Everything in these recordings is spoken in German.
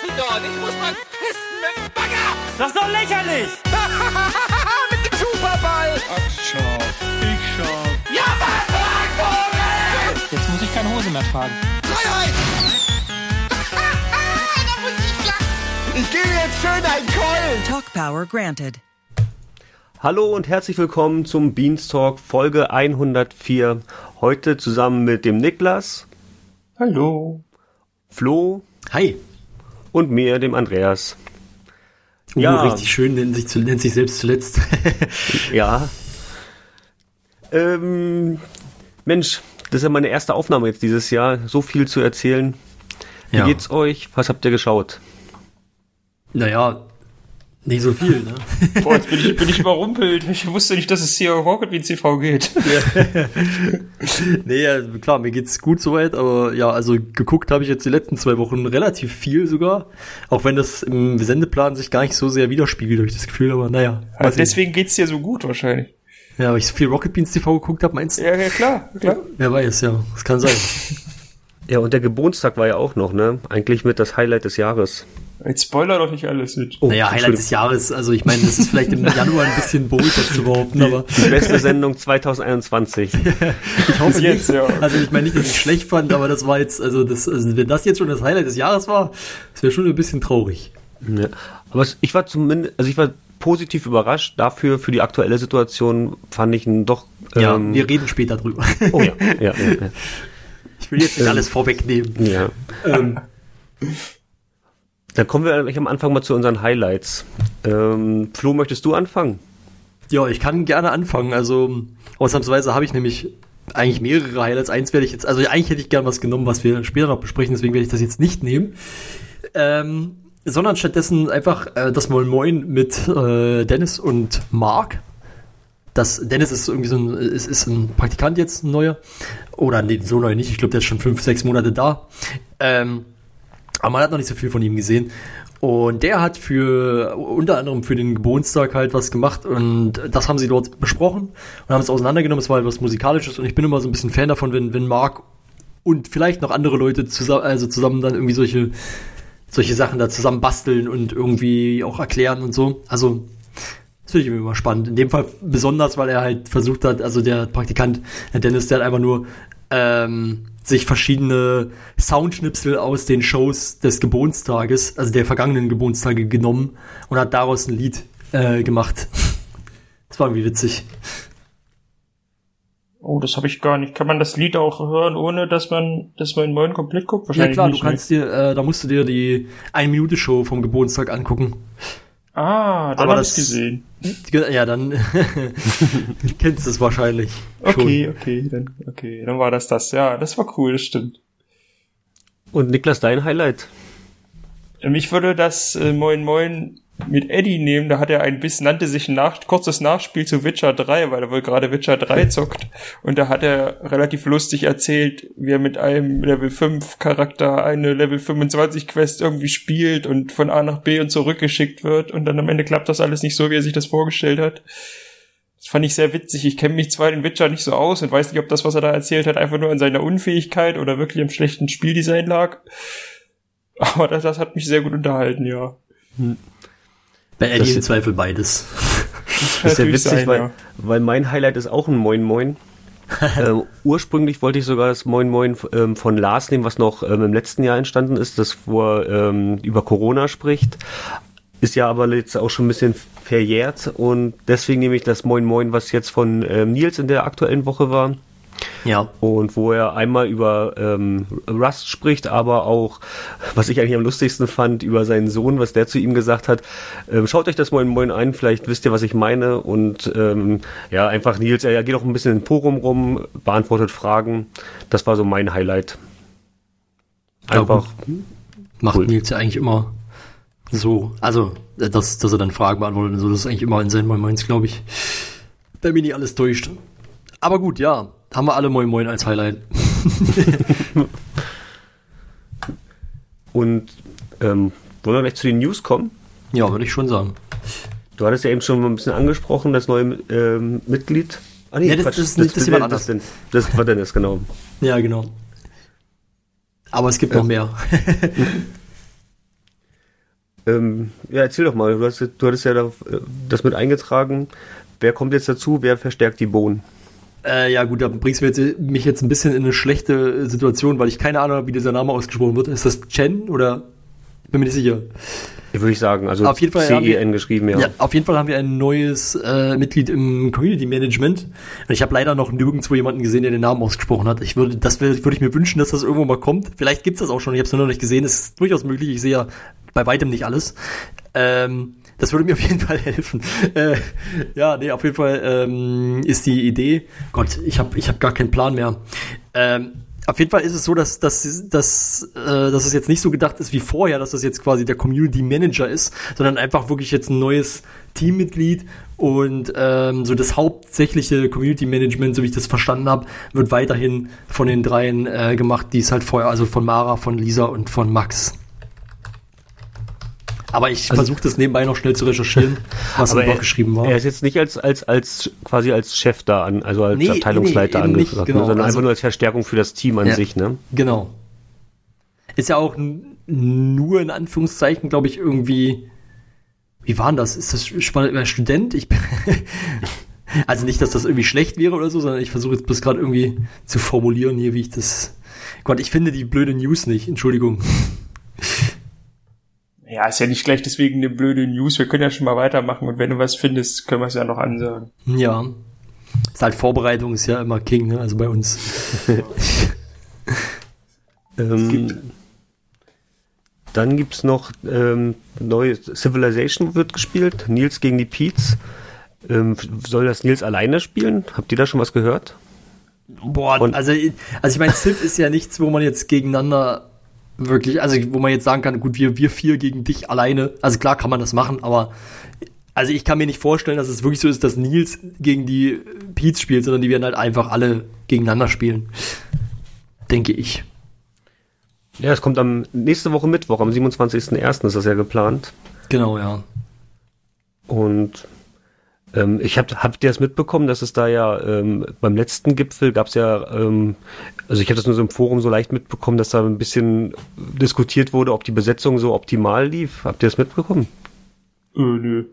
sie dort? Ich muss mal pissen mit dem Bagger! Das ist doch lächerlich! mit dem Superball! Ach, schau. Ich schau. Ja, was, Vogel? Jetzt muss ich keine Hose mehr tragen. Freiheit! da muss ich lachen. Ich gebe jetzt schön einen Keulen. Talk Power granted. Hallo und herzlich willkommen zum Beanstalk Folge 104. Heute zusammen mit dem Niklas, Hallo. Flo Hi. Und mir, dem Andreas. Uh, Ja. richtig schön, nennt sich, nennt sich selbst zuletzt. Ja. Ähm, Mensch, das ist ja meine erste Aufnahme jetzt dieses Jahr. So viel zu erzählen. Wie Ja. geht's euch? Was habt ihr geschaut? naja, nicht so viel, ne? Boah, jetzt bin ich, bin ich überrumpelt. Ich wusste nicht, dass es hier um Rocket Beans TV geht. nee, ja, klar, mir geht's gut soweit, aber ja, also geguckt habe ich jetzt die letzten zwei Wochen relativ viel sogar. Auch wenn das im Sendeplan sich gar nicht so sehr widerspiegelt, habe ich das Gefühl, aber naja. Also deswegen geht's dir so gut wahrscheinlich. Ja, weil ich so viel Rocket Beans TV geguckt habe, meinst du? Ja, ja, klar, klar. Wer weiß, ja. Das kann sein. Ja, und der Geburtstag war ja auch noch, ne? Eigentlich mit das Highlight des Jahres. Jetzt spoiler doch nicht alles mit. Oh, naja, Highlight des Jahres, also ich meine, das ist vielleicht im Januar ein bisschen bold, das zu behaupten, aber Die beste Sendung 2021. ich hoffe jetzt, nicht. ja. Also ich meine nicht, dass ich es schlecht fand, aber das war jetzt, also, das, also wenn das jetzt schon das Highlight des Jahres war, das wäre schon ein bisschen traurig. Ja. Aber es, ich war zumindest, also ich war positiv überrascht. Dafür, für die aktuelle Situation, fand ich ihn doch. Ja, ähm, wir reden später drüber. Oh ja, ja, ja. Ich will jetzt nicht alles vorwegnehmen. ja. ja. Ähm, Dann kommen wir gleich am Anfang mal zu unseren Highlights. Ähm, Flo, möchtest du anfangen? ja, ich kann gerne anfangen. Also ausnahmsweise habe ich nämlich eigentlich mehrere Highlights. Eins werde ich jetzt, also eigentlich hätte ich gern was genommen, was wir später noch besprechen, deswegen werde ich das jetzt nicht nehmen. Ähm, sondern stattdessen einfach äh, das Moin Moin mit äh, Dennis und Mark. Das, Dennis ist irgendwie so ein, ist, ist ein Praktikant jetzt, ein neuer. Oder nee, so neu nicht. Ich glaube, der ist schon fünf, sechs Monate da. Ähm, aber man hat noch nicht so viel von ihm gesehen. Und der hat für unter anderem für den Geburtstag halt was gemacht und das haben sie dort besprochen und haben es auseinandergenommen. Es war halt was Musikalisches und ich bin immer so ein bisschen Fan davon, wenn, wenn Marc und vielleicht noch andere Leute zusammen, also zusammen dann irgendwie solche, solche Sachen da zusammen basteln und irgendwie auch erklären und so. Also, das finde ich immer spannend. In dem Fall besonders, weil er halt versucht hat, also der Praktikant, der Dennis, der hat einfach nur ähm, sich verschiedene Soundschnipsel aus den Shows des Geburtstages, also der vergangenen Geburtstage genommen und hat daraus ein Lied äh, gemacht. Das war irgendwie witzig. Oh, das habe ich gar nicht. Kann man das Lied auch hören, ohne dass man das mal in Moin komplett guckt? Ja Wahrscheinlich klar, du nicht, kannst dir, äh, da musst du dir die Ein-Minute-Show vom Geburtstag angucken. Ah, dann habe ich das- gesehen. Ja, dann kennst du es wahrscheinlich. Okay, okay, dann, okay, dann war das das. Ja, das war cool, das stimmt. Und Niklas, dein Highlight? Ähm, Ich würde das äh, Moin Moin mit Eddie nehmen. Da hat er ein bisschen, nannte sich ein nach, kurzes Nachspiel zu Witcher 3, weil er wohl gerade Witcher 3 zockt. Und da hat er relativ lustig erzählt, wie er mit einem Level 5 Charakter eine Level 25 Quest irgendwie spielt und von A nach B und zurückgeschickt wird. Und dann am Ende klappt das alles nicht so, wie er sich das vorgestellt hat. Das fand ich sehr witzig. Ich kenne mich zwar in Witcher nicht so aus und weiß nicht, ob das, was er da erzählt hat, einfach nur an seiner Unfähigkeit oder wirklich am schlechten Spieldesign lag. Aber das, das hat mich sehr gut unterhalten, ja. Bei Das- im Zweifel beides. Das ist ja witzig, sein, weil, ja. weil mein Highlight ist auch ein Moin Moin. ähm, ursprünglich wollte ich sogar das Moin Moin ähm, von Lars nehmen, was noch ähm, im letzten Jahr entstanden ist, das wo er ähm, über Corona spricht. Ist ja aber jetzt auch schon ein bisschen verjährt und deswegen nehme ich das Moin Moin, was jetzt von ähm, Nils in der aktuellen Woche war. Ja. Und wo er einmal über ähm, Rust spricht, aber auch, was ich eigentlich am lustigsten fand, über seinen Sohn, was der zu ihm gesagt hat. Ähm, schaut euch das Moin Moin ein, vielleicht wisst ihr, was ich meine. Und ähm, ja, einfach Nils, er geht auch ein bisschen im Forum rum, beantwortet Fragen. Das war so mein Highlight. Ja, Einfach, Macht Cool. Nils ja eigentlich immer so. Also, dass, dass er dann Fragen beantwortet und so, das ist eigentlich immer in seinen Moin Moins, glaube ich. Bei mir nicht alles täuscht. Aber gut, ja. Haben wir alle Moin Moin als Highlight. und ähm, wollen wir gleich zu den News kommen? Ja, würde ich schon sagen. Du hattest ja eben schon mal ein bisschen angesprochen, das neue ähm, Mitglied. Ah, Ja, das- das ist nicht- das ist jemand anders. Das, das war Dennis, genau. Ja, genau. Aber es gibt noch mehr. Ähm, ja, erzähl doch mal. Du, hast, du hattest ja da, das mit eingetragen. Wer kommt jetzt dazu? Wer verstärkt die Bohnen? Äh, ja, gut, da bringst du jetzt, mich jetzt ein bisschen in eine schlechte Situation, weil ich keine Ahnung habe, wie dieser Name ausgesprochen wird. Ist das Chen oder? Bin mir nicht sicher. Würde ich sagen, also auf jeden Fall CEN geschrieben, ja. ja. Auf jeden Fall haben wir ein neues äh, Mitglied im Community Management. Und ich habe leider noch nirgendwo jemanden gesehen, der den Namen ausgesprochen hat. Ich würde, das würde ich mir wünschen, dass das irgendwo mal kommt. Vielleicht gibt's das auch schon. Ich habe es noch nicht gesehen. Es ist durchaus möglich. Ich sehe ja bei weitem nicht alles. Ähm, das würde mir auf jeden Fall helfen. Äh, ja, nee, auf jeden Fall ähm, ist die Idee. Gott, ich habe ich hab gar keinen Plan mehr. Ähm, auf jeden Fall ist es so, dass, dass, dass, äh, dass es jetzt nicht so gedacht ist wie vorher, dass das jetzt quasi der Community Manager ist, sondern einfach wirklich jetzt ein neues Teammitglied und ähm, so das hauptsächliche Community Management, so wie ich das verstanden habe, wird weiterhin von den dreien äh, gemacht, die es halt vorher, also von Mara, von Lisa und von Max. Aber ich also, versuche das nebenbei noch schnell zu recherchieren, was im Blog geschrieben war. Er ist jetzt nicht als, als, als quasi als Chef da an, also als nee, Abteilungsleiter nee, angesagt, genau. sondern also, einfach nur als Verstärkung für das Team an ja, sich, ne? Genau. Ist ja auch nur in Anführungszeichen, glaube ich, irgendwie. Wie war denn das? Ist das äh, Student? Ich bin also nicht, dass das irgendwie schlecht wäre oder so, sondern ich versuche jetzt bloß gerade irgendwie zu formulieren hier, wie ich das. Gott, ich finde die blöde News nicht. Entschuldigung. Ja, ist ja nicht gleich deswegen eine blöde News. Wir können ja schon mal weitermachen und wenn du was findest, können wir es ja noch ansagen. Ja. Ist halt Vorbereitung ist ja immer King, ne? Also bei uns. ähm, dann gibt's noch ähm, neue Civilization wird gespielt. Nils gegen die Peets. Ähm, soll das Nils alleine spielen? Habt ihr da schon was gehört? Boah, und also, also ich meine, Civ ist ja nichts, wo man jetzt gegeneinander wirklich, also wo man jetzt sagen kann, gut, wir, wir vier gegen dich alleine. Also klar kann man das machen, aber also ich kann mir nicht vorstellen, dass es wirklich so ist, dass Nils gegen die Pete's spielt, sondern die werden halt einfach alle gegeneinander spielen. Denke ich. Ja, es kommt am nächste Woche Mittwoch, am 27.01. ist das ja geplant. Genau, ja. Und ähm, ich habe habt ihr das mitbekommen, dass es da ja ähm, beim letzten Gipfel gab es ja, ähm, also ich habe das nur so im Forum so leicht mitbekommen, dass da ein bisschen diskutiert wurde, ob die Besetzung so optimal lief. Habt ihr das mitbekommen? Äh, nö.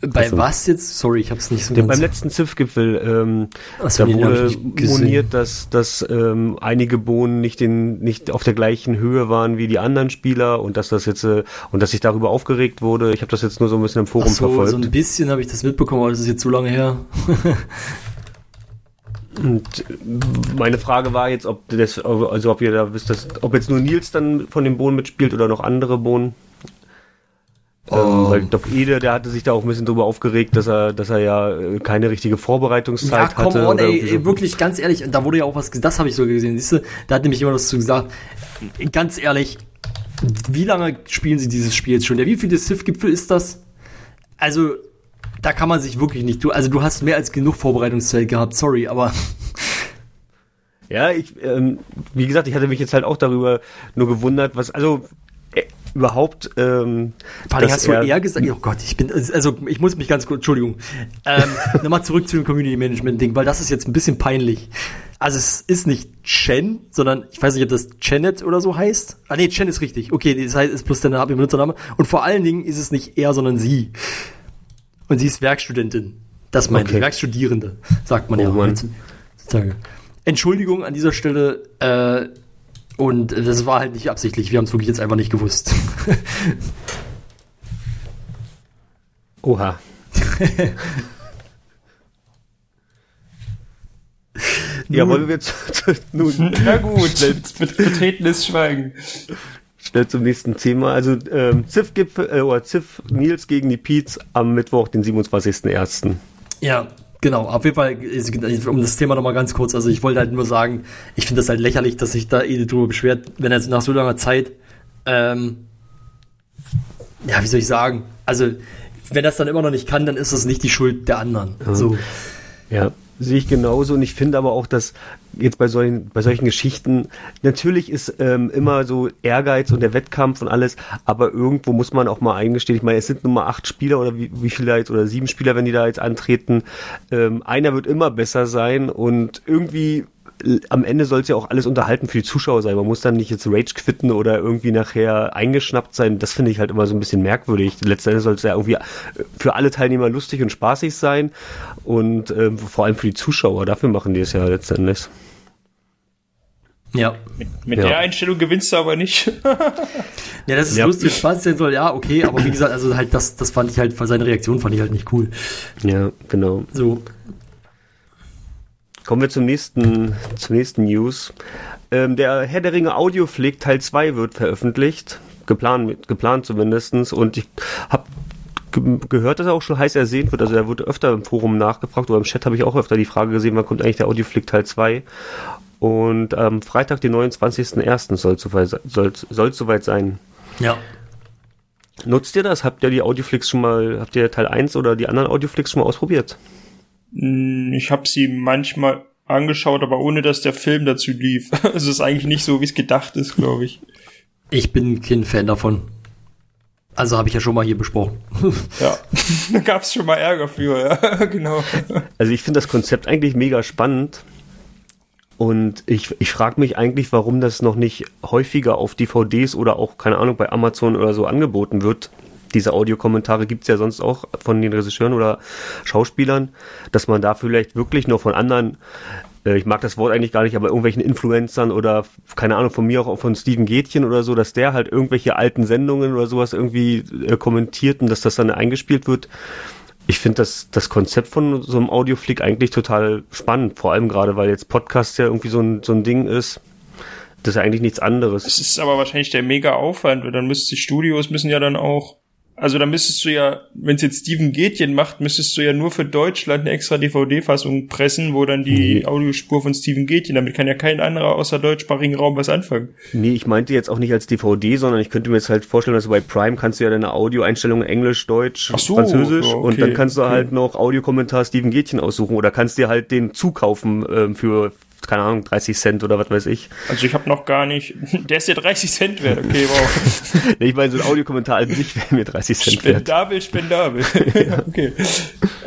Bei also, was jetzt? Sorry, ich habe es nicht so ganz... Beim letzten ZIF-Gipfel, ähm, da wurde moniert, dass, dass ähm, einige Bohnen nicht, den, nicht auf der gleichen Höhe waren wie die anderen Spieler und dass das jetzt äh, und dass sich darüber aufgeregt wurde. Ich habe das jetzt nur so ein bisschen im Forum Ach so, verfolgt. So ein bisschen habe ich das mitbekommen, aber das ist jetzt so lange her. Und meine Frage war jetzt, ob das, also ob ihr da wisst, dass, ob jetzt nur Nils dann von den Bohnen mitspielt oder noch andere Bohnen. Ähm, oh. weil Doc Ede, der hatte sich da auch ein bisschen drüber aufgeregt, dass er, dass er ja äh, keine richtige Vorbereitungszeit ja, komm hatte. On, ey, so. wirklich, ganz ehrlich, da wurde ja auch was, das habe ich so gesehen, siehst du, da hat nämlich immer was zu gesagt. Ganz ehrlich, wie lange spielen sie dieses Spiel jetzt schon? Ja, wie viele Sith-Gipfel ist das? Also, da kann man sich wirklich nicht, du, also du hast mehr als genug Vorbereitungszeit gehabt, sorry, aber ja, ich, ähm, wie gesagt, ich hatte mich jetzt halt auch darüber nur gewundert, was, also überhaupt. Ähm, Vor allem hast du eher gesagt, oh Gott, ich bin, also ich muss mich ganz kurz, Entschuldigung, ähm, nochmal zurück zu dem Community Management Ding, weil das ist jetzt ein bisschen peinlich. Also es ist nicht Chen, sondern ich weiß nicht, ob das Chenet oder so heißt. Ah nee, Chen ist richtig. Okay, das heißt, ist plus der Name, Benutzername. Und vor allen Dingen ist es nicht er, sondern sie. Und sie ist Werkstudentin. Das meint okay. ich, Werkstudierende, sagt man oh, ja heutzutage. Entschuldigung an dieser Stelle, äh, und das war halt nicht absichtlich. Wir haben es wirklich jetzt einfach nicht gewusst. Oha. ja, wollen wir zu, nun. Na gut, betretenes Schweigen. Schnell zum nächsten Thema. Also ähm, Ziff-Gipfel äh, oder Ziff Nils gegen die Peets am Mittwoch, den 27.01. Ja, Genau, auf jeden Fall, um das Thema nochmal ganz kurz, also ich wollte halt nur sagen, ich finde das halt lächerlich, dass sich da Edith drüber beschwert, wenn er nach so langer Zeit, ähm, ja, wie soll ich sagen, also wenn das dann immer noch nicht kann, dann ist das nicht die Schuld der anderen. Ja. So. Ja, sehe ich genauso. Und ich finde aber auch, dass jetzt bei solchen, bei solchen Geschichten, natürlich ist ähm, immer so Ehrgeiz und der Wettkampf und alles, aber irgendwo muss man auch mal eingestehen, ich meine, es sind nur mal acht Spieler oder wie, wie viele jetzt, oder sieben Spieler, wenn die da jetzt antreten, ähm, einer wird immer besser sein und irgendwie am Ende soll es ja auch alles unterhalten für die Zuschauer sein. Man muss dann nicht jetzt Rage quitten oder irgendwie nachher eingeschnappt sein. Das finde ich halt immer so ein bisschen merkwürdig. Letztendlich soll es ja irgendwie für alle Teilnehmer lustig und spaßig sein und äh, vor allem für die Zuschauer. Dafür machen die es ja letztendlich. Ja. Mit, mit ja. der Einstellung gewinnst du aber nicht. ja, das ist ja. lustig, Spaß sein soll, ja, okay, aber wie gesagt, also halt das, das fand ich halt, seine Reaktion fand ich halt nicht cool. Ja, genau. So. Kommen wir zum nächsten, zur nächsten News. Ähm, der Herr der Ringe Audioflick Teil 2 wird veröffentlicht. Geplant, geplant zumindestens Und ich habe gehört, dass er auch schon heiß ersehen wird. Also er wurde öfter im Forum nachgefragt oder im Chat habe ich auch öfter die Frage gesehen, wann kommt eigentlich der Audioflick Teil 2? Und am ähm, Freitag, den 29.01. soll es soweit, soll, soll soweit sein. Ja. Nutzt ihr das? Habt ihr die Audioflix schon mal, habt ihr Teil 1 oder die anderen Audioflix schon mal ausprobiert? Hm, ich habe sie manchmal angeschaut, aber ohne dass der Film dazu lief. Also es ist eigentlich nicht so, wie es gedacht ist, glaube ich. Ich bin kein Fan davon. Also habe ich ja schon mal hier besprochen. ja, da gab es schon mal Ärger für, ja, genau. Also ich finde das Konzept eigentlich mega spannend. Und ich, ich frage mich eigentlich, warum das noch nicht häufiger auf DVDs oder auch, keine Ahnung, bei Amazon oder so angeboten wird diese Audiokommentare gibt's ja sonst auch von den Regisseuren oder Schauspielern, dass man da vielleicht wirklich nur von anderen, äh, ich mag das Wort eigentlich gar nicht, aber irgendwelchen Influencern oder keine Ahnung, von mir auch von Steven Gätchen oder so, dass der halt irgendwelche alten Sendungen oder sowas irgendwie äh, kommentiert und dass das dann eingespielt wird. Ich finde das, das Konzept von so einem Audioflick eigentlich total spannend, vor allem gerade, weil jetzt Podcast ja irgendwie so ein, so ein Ding ist. Das ist ja eigentlich nichts anderes. Es ist aber wahrscheinlich der mega Aufwand, weil dann müsste die Studios müssen ja dann auch also da müsstest du ja, wenn es jetzt Steven Gätjen macht, müsstest du ja nur für Deutschland eine extra DVD-Fassung pressen, wo dann die mhm. Audiospur von Steven Gätjen, damit kann ja kein anderer außer deutschsprachigen Raum was anfangen. Nee, ich meinte jetzt auch nicht als DVD, sondern ich könnte mir jetzt halt vorstellen, dass bei Prime kannst du ja deine Audioeinstellungen Englisch, Deutsch, so, Französisch okay, und dann kannst du okay. halt noch Audiokommentar Steven Gätjen aussuchen oder kannst dir halt den zukaufen äh, für keine Ahnung, 30 Cent oder was weiß ich. Also ich habe noch gar nicht, der ist ja 30 Cent wert, okay, wow. ich meine, so ein Audiokommentar an sich wäre mir 30 Cent spendabel, Spendabel, spendabel. okay.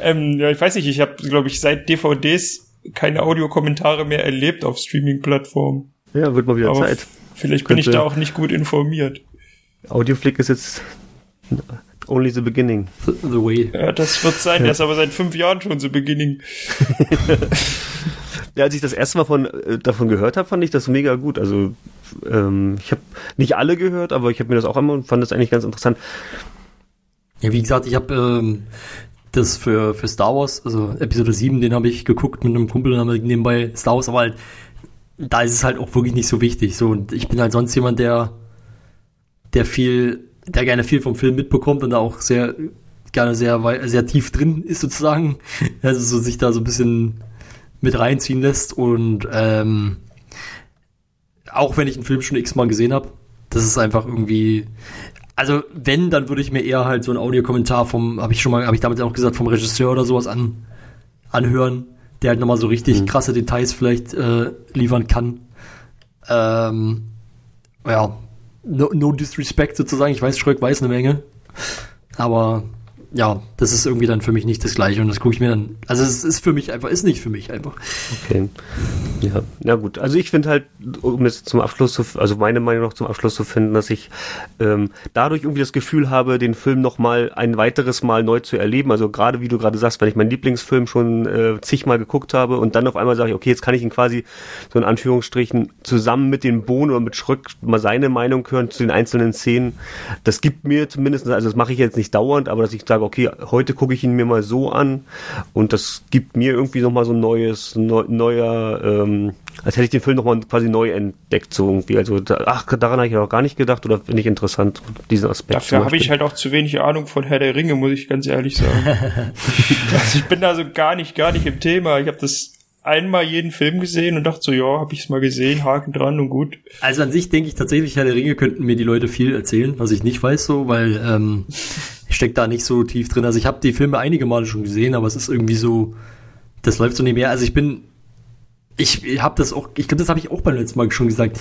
Ähm, ja, ich weiß nicht, ich habe, glaube ich, seit DVDs keine Audiokommentare mehr erlebt auf Streaming-Plattformen. Ja, wird mal wieder Aber Zeit. Vielleicht bin ich da auch nicht gut informiert. Audioflick ist jetzt only the beginning. The, the way. Ja, das wird sein. Der ist aber seit fünf Jahren schon the beginning. Ja, als ich das erste Mal von, äh, davon gehört habe, fand ich das mega gut. Also ähm, ich habe nicht alle gehört, aber ich habe mir das auch einmal und fand das eigentlich ganz interessant. Ja, wie gesagt, ich habe ähm, das für, für Star Wars, also Episode 7, den habe ich geguckt mit einem Kumpel und haben nebenbei Star Wars, aber halt, da ist es halt auch wirklich nicht so wichtig. So, und ich bin halt sonst jemand, der, der viel, der gerne viel vom Film mitbekommt und da auch sehr gerne sehr, sehr tief drin ist sozusagen. Also so sich da so ein bisschen mit reinziehen lässt und ähm, auch wenn ich einen Film schon x-mal gesehen habe, das ist einfach irgendwie, also wenn, dann würde ich mir eher halt so einen Audiokommentar vom, habe ich schon mal, habe ich damals auch gesagt, vom Regisseur oder sowas an, anhören, der halt nochmal so richtig mhm. krasse Details vielleicht äh, liefern kann. Ähm, ja, no, no disrespect sozusagen, ich weiß, Schröck weiß eine Menge, aber ja, das ist irgendwie dann für mich nicht das Gleiche und das gucke ich mir dann. Also es ist für mich einfach, ist nicht für mich einfach. Okay. Ja, na gut. Also ich finde halt, um jetzt zum Abschluss zu, also meine Meinung noch zum Abschluss zu finden, dass ich ähm, dadurch irgendwie das Gefühl habe, den Film noch mal ein weiteres Mal neu zu erleben. Also gerade wie du gerade sagst, wenn ich meinen Lieblingsfilm schon äh, zigmal geguckt habe und dann auf einmal sage ich, okay, jetzt kann ich ihn quasi so in Anführungsstrichen zusammen mit den Bohnen oder mit Schröck mal seine Meinung hören zu den einzelnen Szenen. Das gibt mir zumindest, also das mache ich jetzt nicht dauernd, aber dass ich sage, okay, heute gucke ich ihn mir mal so an und das gibt mir irgendwie nochmal so ein neues, neu, neuer, ähm, als hätte ich den Film nochmal quasi neu entdeckt, so irgendwie. Also, da, ach, daran habe ich auch gar nicht gedacht oder finde ich interessant, diesen Aspekt. Dafür habe ich halt auch zu wenig Ahnung von Herr der Ringe, muss ich ganz ehrlich sagen. also ich bin da so gar nicht, gar nicht im Thema. Ich habe das einmal jeden Film gesehen und dachte so, ja, habe ich es mal gesehen, Haken dran und gut. Also an sich denke ich tatsächlich, Herr der Ringe könnten mir die Leute viel erzählen, was ich nicht weiß so, weil ähm, ich stecke da nicht so tief drin. Also ich habe die Filme einige Male schon gesehen, aber es ist irgendwie so, das läuft so nebenher. Also ich bin ich habe das auch, ich glaube, das habe ich auch beim letzten Mal schon gesagt.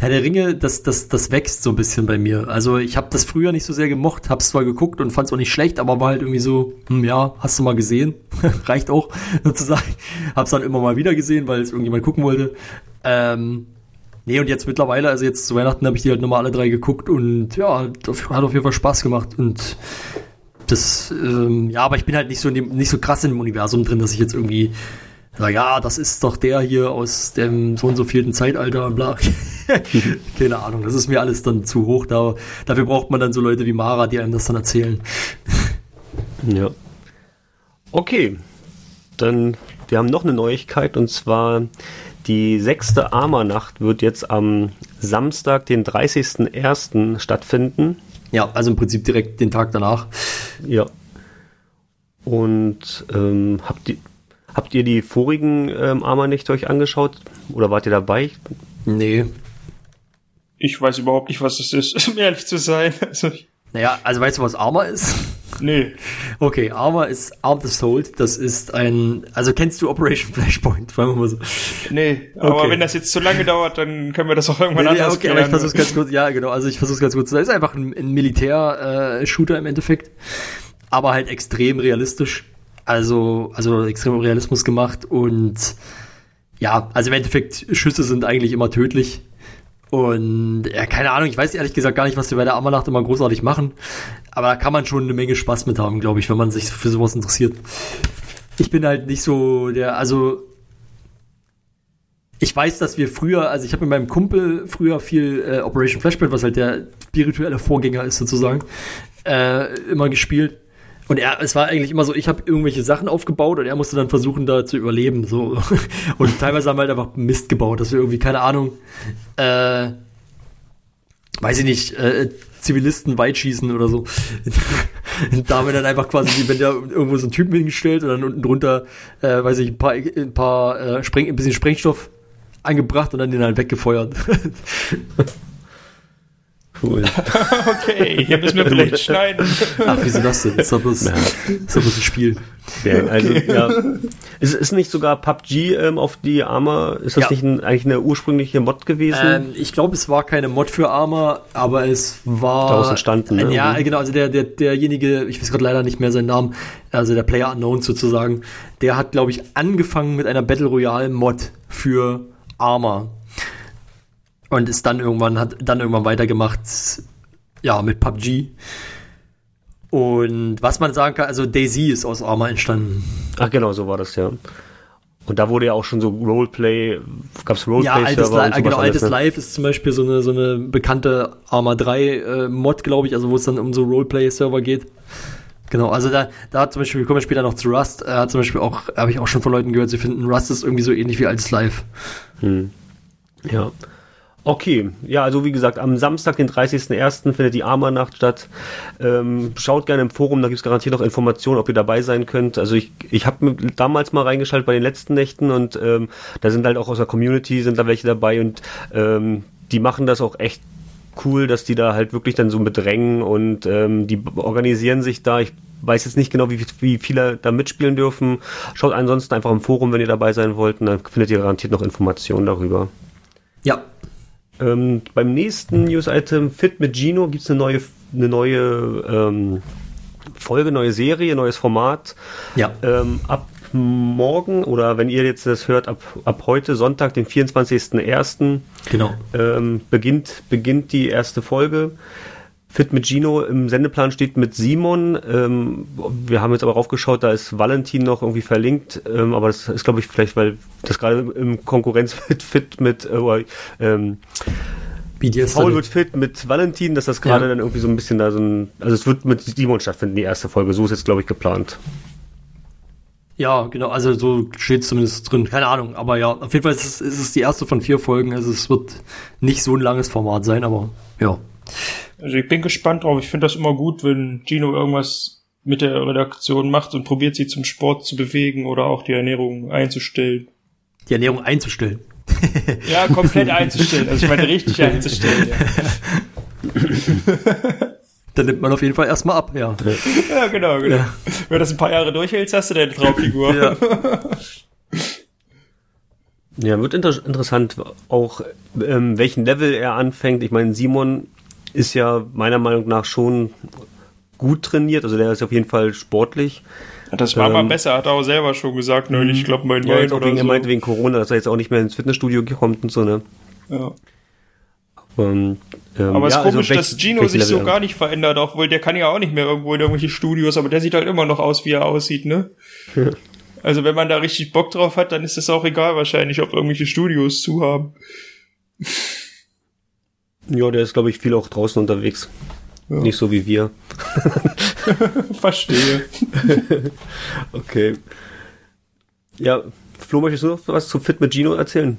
Herr der Ringe, das, das, das wächst so ein bisschen bei mir. Also ich habe das früher nicht so sehr gemocht, habe es zwar geguckt und fand es auch nicht schlecht, aber war halt irgendwie so, hm, ja, hast du mal gesehen, reicht auch sozusagen. Hab's dann immer mal wieder gesehen, weil es irgendjemand gucken wollte. Ähm, nee, und jetzt mittlerweile, also jetzt zu Weihnachten habe ich die halt nochmal alle drei geguckt und ja, hat auf jeden Fall Spaß gemacht und das, ähm, ja, aber ich bin halt nicht so dem, nicht so krass in dem Universum drin, dass ich jetzt irgendwie na ja, das ist doch der hier aus dem so und so vierten Zeitalter, bla. Keine Ahnung, das ist mir alles dann zu hoch. Da, dafür braucht man dann so Leute wie Mara, die einem das dann erzählen. ja. Okay, dann, wir haben noch eine Neuigkeit und zwar die sechste Arma-Nacht wird jetzt am Samstag, den 30.01. stattfinden. Ja, also im Prinzip direkt den Tag danach. Ja. Und ähm, habt ihr, Habt ihr die vorigen ähm, Arma-Nächte euch angeschaut? Oder wart ihr dabei? Nee. Ich weiß überhaupt nicht, was das ist, um ehrlich zu sein. Also naja, also weißt du, was Arma ist? Nee. Okay, Arma ist Arm the Sold. Das ist ein, also kennst du Operation Flashpoint? Fragen wir mal so. Nee, aber okay. wenn das jetzt zu lange dauert, dann können wir das auch irgendwann nee, anders okay, aber ich versuch's ganz kurz, ja genau, also ich versuch's ganz kurz. Das ist einfach ein, ein Militär-Shooter äh, im Endeffekt, aber halt extrem realistisch. Also, also extrem Realismus gemacht und ja, also im Endeffekt, Schüsse sind eigentlich immer tödlich. Und ja, keine Ahnung, ich weiß ehrlich gesagt gar nicht, was wir bei der Ammernacht immer großartig machen. Aber da kann man schon eine Menge Spaß mit haben, glaube ich, wenn man sich für sowas interessiert. Ich bin halt nicht so der, also ich weiß, dass wir früher, also ich habe mit meinem Kumpel früher viel äh, Operation Flashpoint, was halt der spirituelle Vorgänger ist sozusagen, äh, immer gespielt. Und er, es war eigentlich immer so, ich habe irgendwelche Sachen aufgebaut und er musste dann versuchen, da zu überleben. So. Und teilweise haben wir halt einfach Mist gebaut, dass wir irgendwie, keine Ahnung, äh, weiß ich nicht, äh, Zivilisten weit schießen oder so. da haben wir dann einfach quasi, wenn der irgendwo so einen Typen hingestellt und dann unten drunter, äh, weiß ich, ein paar, ein paar äh, Spreng, ein bisschen Sprengstoff angebracht und dann den halt weggefeuert. Cool. okay, hier müssen wir vielleicht schneiden. Ach, wieso das denn? Ist doch bloß, ja. ist doch bloß ein Spiel. Ja, also, ja. Ist, ist nicht sogar PUBG ähm, auf die Arma, ist das ja. nicht ein, eigentlich eine ursprüngliche Mod gewesen? Ähm, ich glaube, es war keine Mod für Arma, aber es war. Daraus entstanden, ne? Ja, genau, also der, der, derjenige, ich weiß gerade leider nicht mehr seinen Namen, also der Player Unknown sozusagen, der hat, glaube ich, angefangen mit einer Battle Royale Mod für Arma und ist dann irgendwann, hat dann irgendwann weitergemacht, ja, mit PUBG. Und was man sagen kann, also Daisy ist aus Arma entstanden. Ach genau, so war das, ja. Und da wurde ja auch schon so Roleplay, gab es Roleplay? Ja, altes, Li genau, altes ne? Live ist zum Beispiel so eine, so eine bekannte Arma 3 äh, Mod, glaube ich, also wo es dann um so Roleplay-Server geht. Genau, also da, da hat zum Beispiel, wir kommen später noch zu Rust, äh, hat zum Beispiel auch, habe ich auch schon von Leuten gehört, sie finden Rust ist irgendwie so ähnlich wie altes Live. Hm. Ja. Okay, ja, also wie gesagt, am Samstag, den 30.01. findet die Arma-Nacht statt. Ähm, schaut gerne im Forum, da gibt es garantiert noch Informationen, ob ihr dabei sein könnt. Also ich, ich habe damals mal reingeschaltet bei den letzten Nächten und ähm, da sind halt auch aus der Community sind da welche dabei und ähm, die machen das auch echt cool, dass die da halt wirklich dann so bedrängen und ähm, die organisieren sich da. Ich weiß jetzt nicht genau, wie, wie viele da mitspielen dürfen. Schaut ansonsten einfach im Forum, wenn ihr dabei sein wollt, und dann findet ihr garantiert noch Informationen darüber. Ja, ähm, beim nächsten News-Item, Fit mit Gino, gibt es eine neue, eine neue ähm, Folge, neue Serie, neues Format. Ja. Ähm, ab morgen oder wenn ihr jetzt das hört, ab, ab heute, Sonntag, den 24.01. Genau. Ähm, beginnt, beginnt die erste Folge. Fit mit Gino im Sendeplan steht mit Simon. Ähm, wir haben jetzt aber raufgeschaut, da ist Valentin noch irgendwie verlinkt, ähm, aber das ist, glaube ich, vielleicht, weil das gerade im Konkurrenz mit Fit mit äh, ähm, Paul wird fit mit Valentin, dass das gerade ja. dann irgendwie so ein bisschen da so ein, also es wird mit Simon stattfinden, die erste Folge, so ist jetzt, glaube ich, geplant. Ja, genau, also so steht zumindest drin, keine Ahnung, aber ja, auf jeden Fall ist es, ist es die erste von vier Folgen, also es wird nicht so ein langes Format sein, aber ja. Also ich bin gespannt drauf. Ich finde das immer gut, wenn Gino irgendwas mit der Redaktion macht und probiert sie zum Sport zu bewegen oder auch die Ernährung einzustellen. Die Ernährung einzustellen. ja, komplett einzustellen. Also ich meine richtig einzustellen. Ja. Dann nimmt man auf jeden Fall erstmal ab, ja. Ja, genau, genau. Ja. Wenn du das ein paar Jahre durchhältst, hast du deine Traumfigur. Ja. Ja, wird inter interessant, auch ähm, welchen Level er anfängt. Ich meine, Simon ist ja meiner Meinung nach schon gut trainiert, also der ist auf jeden Fall sportlich. Das war ähm, mal besser, hat er auch selber schon gesagt, ne? Ich glaube, mein ja, jetzt auch wegen, so. Er meinte wegen Corona, dass er jetzt auch nicht mehr ins Fitnessstudio kommt und so, ne? Ja. Um, ähm, aber es ja, ist komisch, also dass Gino sich so gar nicht verändert, obwohl der kann ja auch nicht mehr irgendwo in irgendwelche Studios, aber der sieht halt immer noch aus, wie er aussieht, ne? also wenn man da richtig Bock drauf hat, dann ist es auch egal wahrscheinlich, ob irgendwelche Studios zu haben. Ja, der ist, glaube ich, viel auch draußen unterwegs. Ja. Nicht so wie wir. Verstehe. okay. Ja, Flo, möchtest du noch was zu Fit mit Gino erzählen?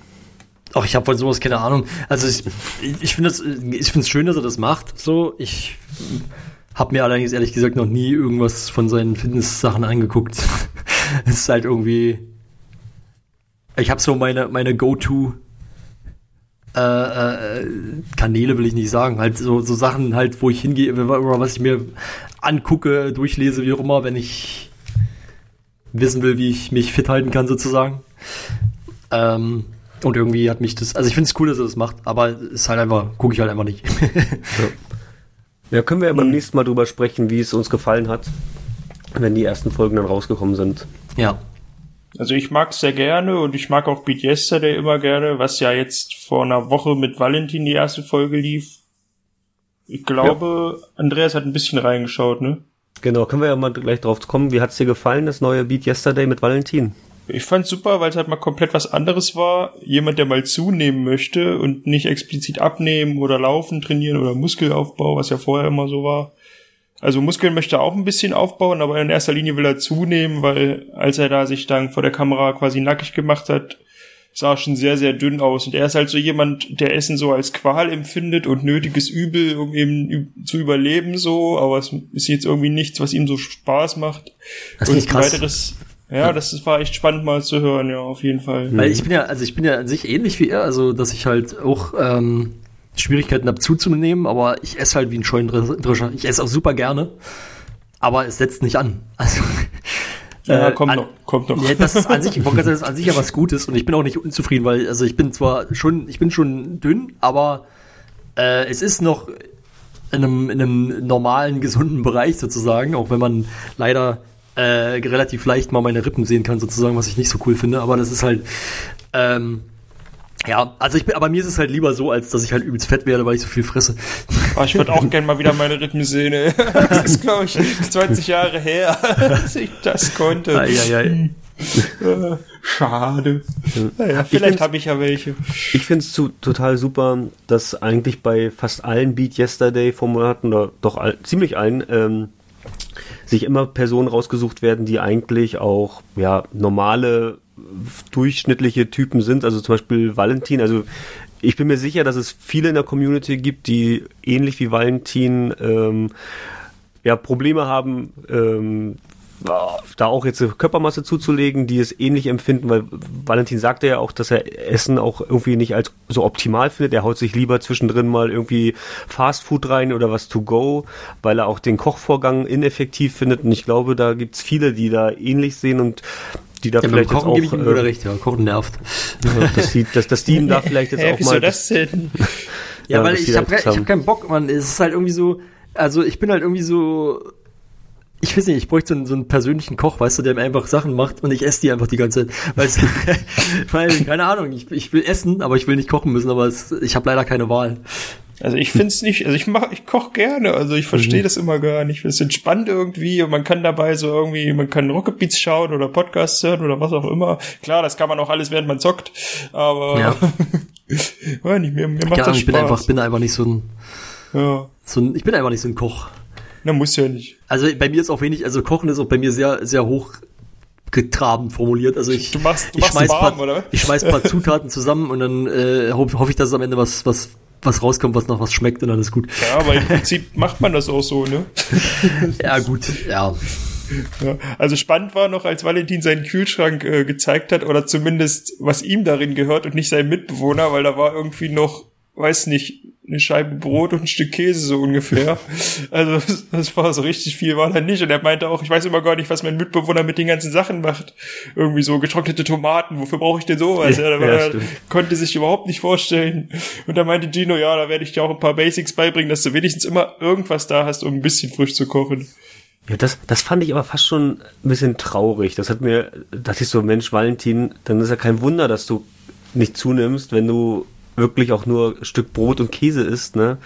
Ach, ich habe von sowas keine Ahnung. Also ich, ich finde es ich finde es schön, dass er das macht. So, ich habe mir allerdings ehrlich gesagt noch nie irgendwas von seinen Fitness-Sachen angeguckt. es ist halt irgendwie. Ich habe so meine meine Go-to äh, äh, Kanäle will ich nicht sagen, halt so, so Sachen halt, wo ich hingehe, oder was ich mir angucke, durchlese, wie auch immer, wenn ich wissen will, wie ich mich fit halten kann sozusagen. Ähm, und irgendwie hat mich das, also ich finde es cool, dass er das macht, aber ist halt einfach, gucke ich halt einfach nicht. ja. ja. können wir ja beim nächsten Mal drüber sprechen, wie es uns gefallen hat, wenn die ersten Folgen dann rausgekommen sind. Ja. Also ich mag es sehr gerne und ich mag auch Beat Yesterday immer gerne, was ja jetzt vor einer Woche mit Valentin die erste Folge lief. Ich glaube, ja. Andreas hat ein bisschen reingeschaut, ne? Genau, können wir ja mal gleich drauf kommen. Wie hat's dir gefallen, das neue Beat Yesterday mit Valentin? Ich fand's super, weil es halt mal komplett was anderes war. Jemand, der mal zunehmen möchte und nicht explizit abnehmen oder laufen, trainieren oder Muskelaufbau, was ja vorher immer so war. Also Muskeln möchte er auch ein bisschen aufbauen, aber in erster Linie will er zunehmen, weil als er da sich dann vor der Kamera quasi nackig gemacht hat, sah schon sehr, sehr dünn aus. Und er ist halt so jemand, der Essen so als Qual empfindet und nötiges Übel, um eben zu überleben so, aber es ist jetzt irgendwie nichts, was ihm so Spaß macht. Das ist krass. weiteres, ja, das war echt spannend mal zu hören, ja, auf jeden Fall. Weil ich bin ja, also ich bin ja an sich ähnlich wie er, also dass ich halt auch ähm, Schwierigkeiten habe zuzunehmen, aber ich esse halt wie ein Scheunendrescher. Ich esse auch super gerne, aber es setzt nicht an. Also ja, äh, kommt an, noch, kommt noch. Ja, das ist an sich, ich wollte das ist an sich ja was Gutes und ich bin auch nicht unzufrieden, weil also ich bin zwar schon, ich bin schon dünn, aber äh, es ist noch in einem, in einem normalen, gesunden Bereich sozusagen, auch wenn man leider äh, relativ leicht mal meine Rippen sehen kann, sozusagen, was ich nicht so cool finde, aber das ist halt ähm, ja, also ich bin, aber mir ist es halt lieber so, als dass ich halt übelst fett werde, weil ich so viel fresse. Oh, ich würde auch gerne mal wieder meine Rhythmen sehen. Ey. Das ist, glaube ich, 20 Jahre her, dass ich das konnte. Ai, ai, ai. Schade. Naja, vielleicht habe ich ja welche. Ich finde es total super, dass eigentlich bei fast allen Beat Yesterday Formaten oder doch all, ziemlich allen ähm, sich immer Personen rausgesucht werden, die eigentlich auch ja normale durchschnittliche Typen sind, also zum Beispiel Valentin, also ich bin mir sicher, dass es viele in der Community gibt, die ähnlich wie Valentin ähm, ja, Probleme haben, ähm, da auch jetzt Körpermasse zuzulegen, die es ähnlich empfinden, weil Valentin sagte ja auch, dass er Essen auch irgendwie nicht als so optimal findet. Er haut sich lieber zwischendrin mal irgendwie Fast Food rein oder was to go, weil er auch den Kochvorgang ineffektiv findet. Und ich glaube, da gibt's viele, die da ähnlich sehen und die da ja, vielleicht Kochen jetzt auch. Gebe ich ihm äh, recht, ja, Kochen nervt. Ja, dass, die, dass, dass die ihm da vielleicht jetzt auch mal. das denn? ja, ja, weil ich habe ich hab keinen Bock, man. Es ist halt irgendwie so, also ich bin halt irgendwie so, ich weiß nicht, ich bräuchte so einen, so einen persönlichen Koch, weißt du, der mir einfach Sachen macht und ich esse die einfach die ganze Zeit. Weißt du, weil, keine Ahnung, ich, ich will essen, aber ich will nicht kochen müssen, aber es, ich habe leider keine Wahl. Also ich find's nicht, also ich mach, ich koch gerne, also ich verstehe mhm. das immer gar nicht. Es ist entspannt irgendwie und man kann dabei so irgendwie, man kann Rocket Beats schauen oder Podcasts hören oder was auch immer. Klar, das kann man auch alles, während man zockt, aber ja. ja, nicht, mir, mir macht ja, das ich Spaß. bin einfach, bin einfach nicht so ein, ja. so ein, ich bin einfach nicht so ein Koch. Na, muss ja nicht. Also bei mir ist auch wenig, also Kochen ist auch bei mir sehr, sehr hoch getraben formuliert. Also ich, du machst, du ich schmeiß warm, paar, oder? ich schmeiß ein paar Zutaten zusammen und dann äh, hoffe hoff ich, dass es am Ende was, was was rauskommt, was noch was schmeckt und ist gut. Ja, aber im Prinzip macht man das auch so, ne? ja, gut, ja. ja. Also spannend war noch, als Valentin seinen Kühlschrank äh, gezeigt hat, oder zumindest was ihm darin gehört und nicht sein Mitbewohner, weil da war irgendwie noch, weiß nicht, eine Scheibe Brot und ein Stück Käse so ungefähr. Also das war so richtig viel war dann nicht. Und er meinte auch, ich weiß immer gar nicht, was mein Mitbewohner mit den ganzen Sachen macht. Irgendwie so getrocknete Tomaten, wofür brauche ich denn sowas? Ja, ja, er konnte sich überhaupt nicht vorstellen. Und da meinte Gino, ja, da werde ich dir auch ein paar Basics beibringen, dass du wenigstens immer irgendwas da hast, um ein bisschen frisch zu kochen. Ja, das, das fand ich aber fast schon ein bisschen traurig. Das hat mir, dachte ich so, Mensch, Valentin, dann ist ja kein Wunder, dass du nicht zunimmst, wenn du wirklich auch nur Stück Brot und Käse isst, ne?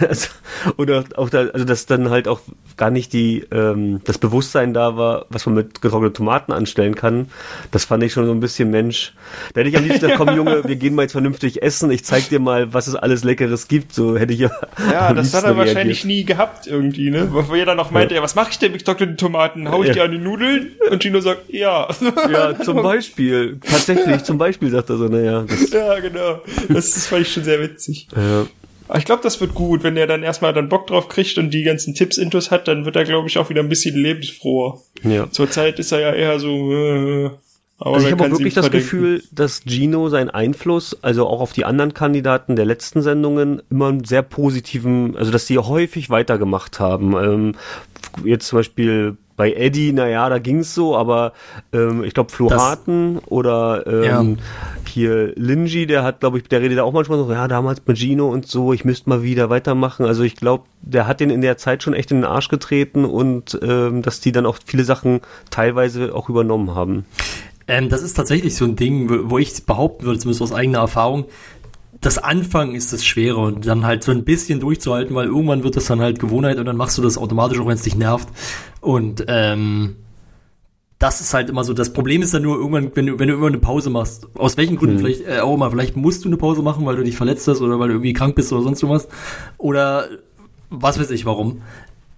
Also, oder auch da, also dass dann halt auch gar nicht die ähm, das Bewusstsein da war, was man mit getrockneten Tomaten anstellen kann. Das fand ich schon so ein bisschen Mensch. Da hätte ich am liebsten gesagt, komm Junge, wir gehen mal jetzt vernünftig essen. Ich zeig dir mal, was es alles Leckeres gibt. So hätte ich ja. Ja, das hat er reagiert. wahrscheinlich nie gehabt irgendwie, ne? Wo jeder noch meinte, ja, ja was mache ich denn mit getrockneten Tomaten? Hau ich ja. die an die Nudeln? Und Gino sagt, ja. Ja, zum Beispiel. Tatsächlich, zum Beispiel sagt er so, naja. Ja, genau. Das, das fand ich schon sehr witzig. Ja. Ich glaube, das wird gut, wenn er dann erstmal dann Bock drauf kriegt und die ganzen Tipps intus hat, dann wird er, glaube ich, auch wieder ein bisschen lebensfroher. Ja. Zurzeit ist er ja eher so. Äh, aber also ich habe auch wirklich das Gefühl, dass Gino seinen Einfluss, also auch auf die anderen Kandidaten der letzten Sendungen, immer einen sehr positiven, also dass die häufig weitergemacht haben. Ähm, jetzt zum Beispiel bei Eddie, naja, da ging's so, aber ähm, ich glaube Flo Harten oder ähm, ja. hier Linji, der hat, glaube ich, der redet auch manchmal so, ja, damals mit Gino und so, ich müsste mal wieder weitermachen. Also ich glaube, der hat den in der Zeit schon echt in den Arsch getreten und ähm, dass die dann auch viele Sachen teilweise auch übernommen haben. Ähm, das ist tatsächlich so ein Ding, wo ich behaupten würde, zumindest aus eigener Erfahrung, das Anfang ist das Schwere und dann halt so ein bisschen durchzuhalten, weil irgendwann wird das dann halt Gewohnheit und dann machst du das automatisch, auch wenn es dich nervt. Und ähm, das ist halt immer so. Das Problem ist dann nur irgendwann, wenn du, wenn du immer eine Pause machst. Aus welchen Gründen? Mhm. Vielleicht äh, auch mal, vielleicht musst du eine Pause machen, weil du dich verletzt hast oder weil du irgendwie krank bist oder sonst irgendwas. Oder was weiß ich warum.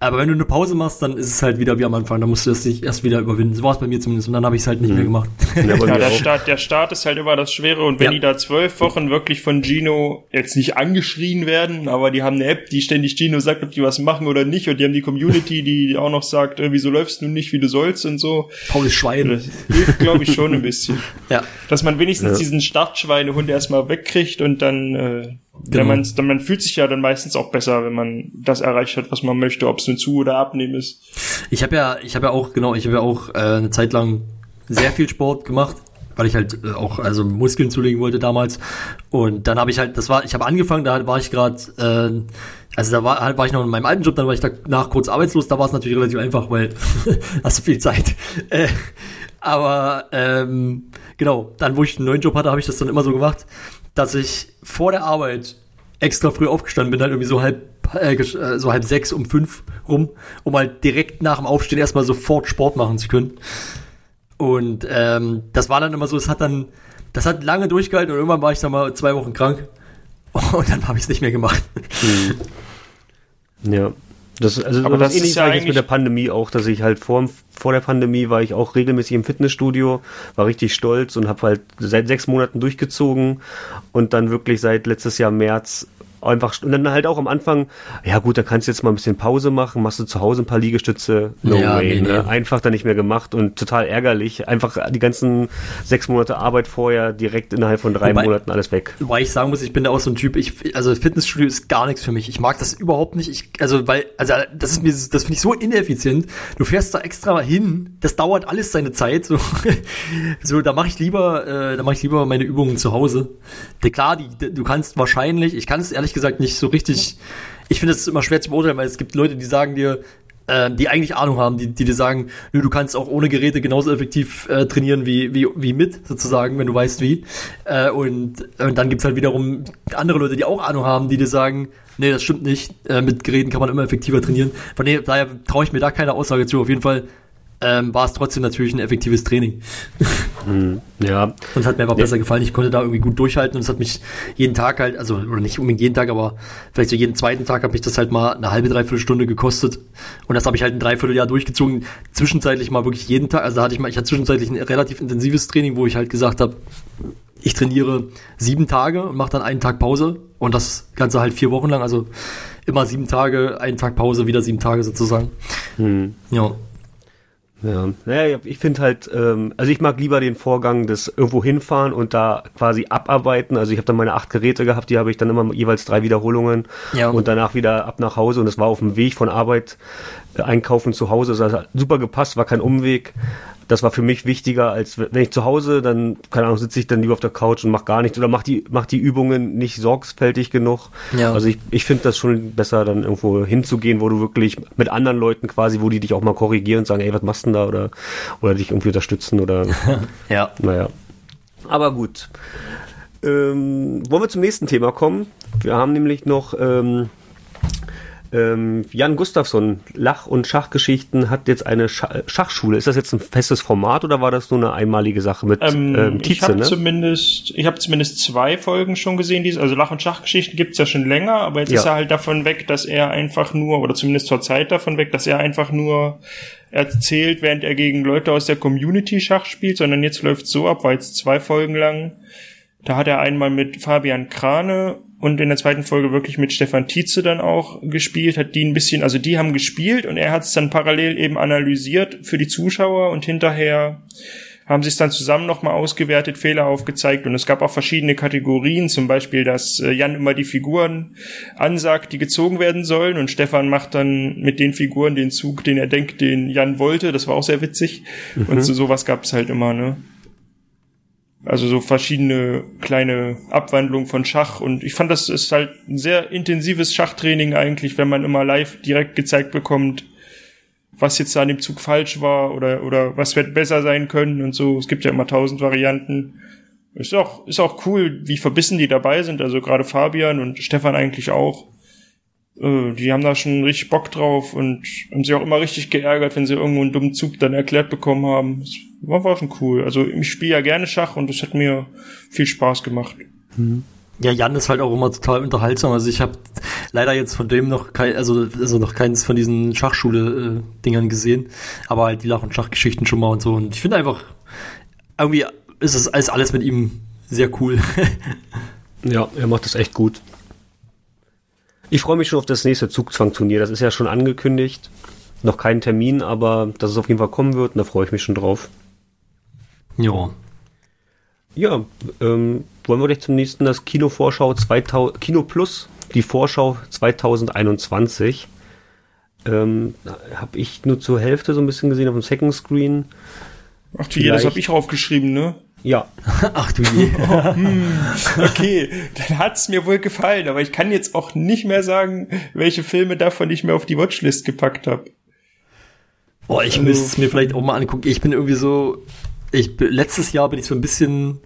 Aber wenn du eine Pause machst, dann ist es halt wieder wie am Anfang. Dann musst du das nicht erst wieder überwinden. So war es bei mir zumindest. Und dann habe ich es halt nicht mhm. mehr gemacht. Ja, ja der, Start, der Start ist halt immer das Schwere. Und wenn ja. die da zwölf Wochen wirklich von Gino jetzt nicht angeschrien werden, aber die haben eine App, die ständig Gino sagt, ob die was machen oder nicht. Und die haben die Community, die auch noch sagt, äh, wieso läufst du nicht, wie du sollst und so. Faules Schwein. Das hilft, glaube ich, schon ein bisschen. ja. Dass man wenigstens ja. diesen Startschweinehund erstmal wegkriegt und dann... Äh, Genau. Man, man fühlt sich ja dann meistens auch besser, wenn man das erreicht hat, was man möchte, ob es ein Zu- oder Abnehmen ist. Ich habe ja, ich habe ja auch, genau, ich habe ja auch äh, eine Zeit lang sehr viel Sport gemacht, weil ich halt äh, auch also Muskeln zulegen wollte damals. Und dann habe ich halt, das war, ich habe angefangen, da war ich gerade, äh, also da war, halt, war ich noch in meinem alten Job, dann war ich danach kurz arbeitslos, da war es natürlich relativ einfach, weil hast du viel Zeit. Äh, aber ähm, genau, dann wo ich einen neuen Job hatte, habe ich das dann immer so gemacht dass ich vor der Arbeit extra früh aufgestanden bin, halt irgendwie so halb, äh, äh, so halb sechs um fünf rum, um halt direkt nach dem Aufstehen erstmal sofort Sport machen zu können. Und ähm, das war dann immer so, es hat dann, das hat lange durchgehalten und irgendwann war ich dann mal zwei Wochen krank und dann habe ich es nicht mehr gemacht. Hm. Ja. Das, also aber das ähnlich ist ja mit der Pandemie auch, dass ich halt vor, vor der Pandemie war ich auch regelmäßig im Fitnessstudio, war richtig stolz und habe halt seit sechs Monaten durchgezogen und dann wirklich seit letztes Jahr März einfach und dann halt auch am Anfang, ja gut, da kannst du jetzt mal ein bisschen Pause machen, machst du zu Hause ein paar Liegestütze, no ja, way, nee, ne? Nee. einfach dann nicht mehr gemacht und total ärgerlich, einfach die ganzen sechs Monate Arbeit vorher direkt innerhalb von drei wobei, Monaten alles weg. Wobei ich sagen muss, ich bin da auch so ein Typ, ich, also Fitnessstudio ist gar nichts für mich, ich mag das überhaupt nicht, ich, also weil, also das ist mir, das finde ich so ineffizient, du fährst da extra hin, das dauert alles seine Zeit, so, so da mache ich lieber, äh, da mache ich lieber meine Übungen zu Hause. klar, die, du kannst wahrscheinlich, ich kann es ehrlich ehrlich gesagt nicht so richtig. Ich finde es immer schwer zu beurteilen, weil es gibt Leute, die sagen dir, äh, die eigentlich Ahnung haben, die, die dir sagen, nö, du kannst auch ohne Geräte genauso effektiv äh, trainieren wie, wie, wie mit, sozusagen, wenn du weißt wie. Äh, und, und dann gibt's halt wiederum andere Leute, die auch Ahnung haben, die dir sagen, nee, das stimmt nicht. Äh, mit Geräten kann man immer effektiver trainieren. Von daher traue ich mir da keine Aussage zu. Auf jeden Fall ähm, war es trotzdem natürlich ein effektives Training. Mhm, ja. Und es hat mir einfach ja. besser gefallen. Ich konnte da irgendwie gut durchhalten und es hat mich jeden Tag halt, also, oder nicht unbedingt jeden Tag, aber vielleicht so jeden zweiten Tag hat mich das halt mal eine halbe, dreiviertel Stunde gekostet. Und das habe ich halt ein Dreivierteljahr durchgezogen. Zwischenzeitlich mal wirklich jeden Tag. Also da hatte ich mal, ich hatte zwischenzeitlich ein relativ intensives Training, wo ich halt gesagt habe, ich trainiere sieben Tage und mache dann einen Tag Pause und das Ganze halt vier Wochen lang. Also immer sieben Tage, einen Tag Pause, wieder sieben Tage sozusagen. Mhm. Ja. Ja, naja, ich finde halt, ähm, also ich mag lieber den Vorgang des irgendwo hinfahren und da quasi abarbeiten. Also ich habe dann meine acht Geräte gehabt, die habe ich dann immer jeweils drei Wiederholungen Ja. und danach wieder ab nach Hause und es war auf dem Weg von Arbeit äh, einkaufen zu Hause. Das hat super gepasst, war kein Umweg. Das war für mich wichtiger, als wenn ich zu Hause, dann, keine Ahnung, sitze ich dann lieber auf der Couch und mach gar nichts oder mach die, mach die Übungen nicht sorgfältig genug. Ja. Also ich, ich finde das schon besser, dann irgendwo hinzugehen, wo du wirklich mit anderen Leuten quasi, wo die dich auch mal korrigieren und sagen, ey, was machst du denn da? Oder, oder dich irgendwie unterstützen oder, Ja. naja. Aber gut. Ähm, wollen wir zum nächsten Thema kommen? Wir haben nämlich noch ähm, ähm, Jan Gustafsson, Lach- und Schachgeschichten, hat jetzt eine Scha Schachschule. Ist das jetzt ein festes Format oder war das nur eine einmalige Sache mit ähm, Ähm, ich Tietze, habe ne? zumindest, ich habe zumindest zwei Folgen schon gesehen. Diese, also Lach- und Schachgeschichten gibt's ja schon länger, aber jetzt Ja. ist er halt davon weg, dass er einfach nur, oder zumindest zur Zeit davon weg, dass er einfach nur erzählt, während er gegen Leute aus der Community Schach spielt, sondern jetzt läuft's so ab, weil es zwei Folgen lang. Da hat er einmal mit Fabian Krane und in der zweiten Folge wirklich mit Stefan Tietze dann auch gespielt, hat die ein bisschen, also die haben gespielt und er hat es dann parallel eben analysiert für die Zuschauer und hinterher haben sie es dann zusammen nochmal ausgewertet, Fehler aufgezeigt und es gab auch verschiedene Kategorien, zum Beispiel, dass äh, Jan immer die Figuren ansagt, die gezogen werden sollen und Stefan macht dann mit den Figuren den Zug, den er denkt, den Jan wollte, das war auch sehr witzig. Und so sowas gab es halt immer, ne? Also so verschiedene kleine Abwandlungen von Schach und ich fand, das ist halt ein sehr intensives Schachtraining eigentlich, wenn man immer live direkt gezeigt bekommt, was jetzt da an dem Zug falsch war oder, oder was wird besser sein können und so. Es gibt ja immer tausend Varianten. Ist auch, ist auch cool, wie verbissen die dabei sind. Also gerade Fabian und Stefan eigentlich auch. Äh, Die haben da schon richtig Bock drauf und haben sich auch immer richtig geärgert, wenn sie irgendwo einen dummen Zug dann erklärt bekommen haben. Das war, war schon cool. Also ich spiele ja gerne Schach und es hat mir viel Spaß gemacht. Ja, Jan ist halt auch immer total unterhaltsam. Also ich habe leider jetzt von dem noch kein, also, also noch keins von diesen Schachschule-Dingern gesehen, aber halt die Lach- und Schachgeschichten schon mal und so. Und ich finde einfach, irgendwie ist es ist alles mit ihm sehr cool. Ja, er macht das echt gut. Ich freue mich schon auf das nächste Zugzwang-Turnier. Das ist ja schon angekündigt. Noch kein Termin, aber dass es auf jeden Fall kommen wird, und da freue ich mich schon drauf. ja. Ja, ähm, wollen wir gleich zum nächsten, das Kinovorschau 2000, Kino Plus, die Vorschau 2021. Ähm, habe ich nur zur Hälfte so ein bisschen gesehen auf dem Second Screen. Ach du je, das habe ich aufgeschrieben, ne? Ja, Ach du je. Okay, dann hat's mir wohl gefallen, aber ich kann jetzt auch nicht mehr sagen, welche Filme davon ich mir auf die Watchlist gepackt habe. Boah, ich müsste es mir vielleicht auch mal angucken. Ich bin irgendwie so, ich letztes Jahr bin ich so ein bisschen,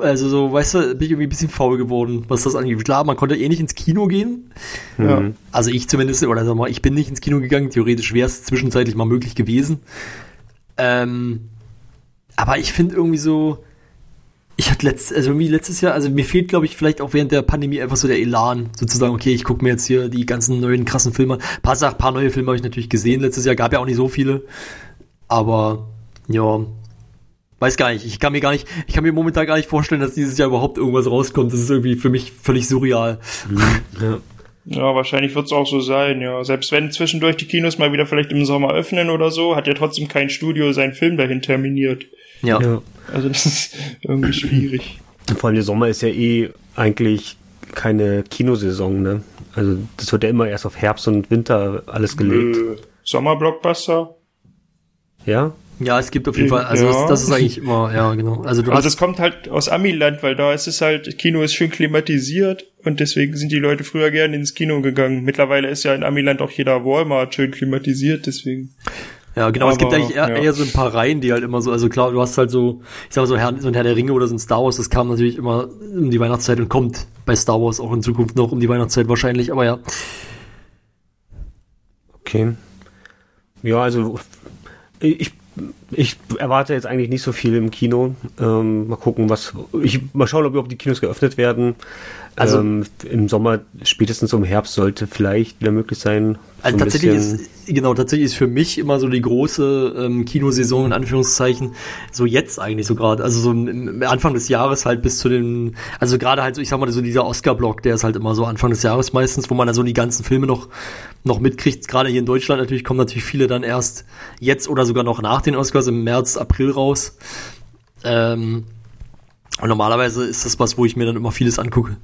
also so, weißt du, bin ich irgendwie ein bisschen faul geworden, was das angeht. Klar, man konnte eh nicht ins Kino gehen. Ja. Also ich zumindest, oder sag mal, ich bin nicht ins Kino gegangen. Theoretisch wäre es zwischenzeitlich mal möglich gewesen. Ähm, aber ich finde irgendwie so, ich hatte letzt, also irgendwie letztes Jahr, also mir fehlt, glaube ich, vielleicht auch während der Pandemie einfach so der Elan, sozusagen, okay, ich gucke mir jetzt hier die ganzen neuen krassen Filme. Ein paar, Sach- paar neue Filme habe ich natürlich gesehen letztes Jahr, gab ja auch nicht so viele. Aber ja, weiß gar nicht. Ich kann mir gar nicht, ich kann mir momentan gar nicht vorstellen, dass dieses Jahr überhaupt irgendwas rauskommt. Das ist irgendwie für mich völlig surreal. ja. Ja, wahrscheinlich wird's auch so sein, ja. Selbst wenn zwischendurch die Kinos mal wieder vielleicht im Sommer öffnen oder so, hat ja trotzdem kein Studio seinen Film dahin terminiert. Ja. ja. Also das ist irgendwie schwierig. Vor allem der Sommer ist ja eh eigentlich keine Kinosaison, ne? Also das wird ja immer erst auf Herbst und Winter alles gelegt. Äh, Sommerblockbuster. Ja? Ja, es gibt auf jeden Fall, also Ja. das, das ist eigentlich immer, ja, genau. Also du Also es kommt halt aus Amiland, weil da ist es halt, Kino ist schön klimatisiert und deswegen sind die Leute früher gerne ins Kino gegangen. Mittlerweile ist ja in Amiland auch jeder Walmart schön klimatisiert, deswegen. Ja, genau, es gibt aber, eigentlich eher, ja. eher so ein paar Reihen, die halt immer so, also klar, du hast halt so, ich sag mal so, Herr, so ein Herr der Ringe oder so ein Star Wars, das kam natürlich immer um die Weihnachtszeit und kommt bei Star Wars auch in Zukunft noch um die Weihnachtszeit wahrscheinlich, aber ja. Okay. Ja, also ich ich erwarte jetzt eigentlich nicht so viel im Kino. Ähm, mal gucken, was. Ich mal schauen, ob überhaupt die Kinos geöffnet werden. Also ähm, im Sommer, spätestens im Herbst sollte vielleicht wieder möglich sein. Also so tatsächlich ist, genau, tatsächlich ist für mich immer so die große ähm, Kinosaison in Anführungszeichen, so jetzt eigentlich so gerade, also so im Anfang des Jahres halt bis zu den, also gerade halt so, ich sag mal, so dieser Oscar-Block, der ist halt immer so Anfang des Jahres meistens, wo man dann so die ganzen Filme noch, noch mitkriegt. Gerade hier in Deutschland natürlich kommen natürlich viele dann erst jetzt oder sogar noch nach den Oscars im März, April raus. Ähm, und normalerweise ist das was, wo ich mir dann immer vieles angucke.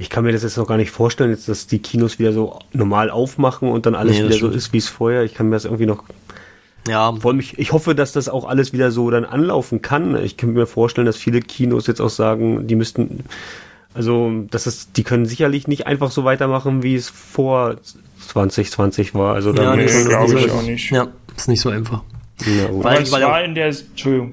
Ich kann mir das jetzt noch gar nicht vorstellen, jetzt, dass die Kinos wieder so normal aufmachen und dann alles nee, wieder so ist wie es vorher. Ich kann mir das irgendwie noch. Ja. Vor allem, ich, ich hoffe, dass das auch alles wieder so dann anlaufen kann. Ich kann mir vorstellen, dass viele Kinos jetzt auch sagen, die müssten, also, das ist, die können sicherlich nicht einfach so weitermachen, wie es vor 2020 war. Also, ja, nee, glaube ich auch nicht. Ja, ist nicht so einfach. Ja, Weil, es war in der, Entschuldigung.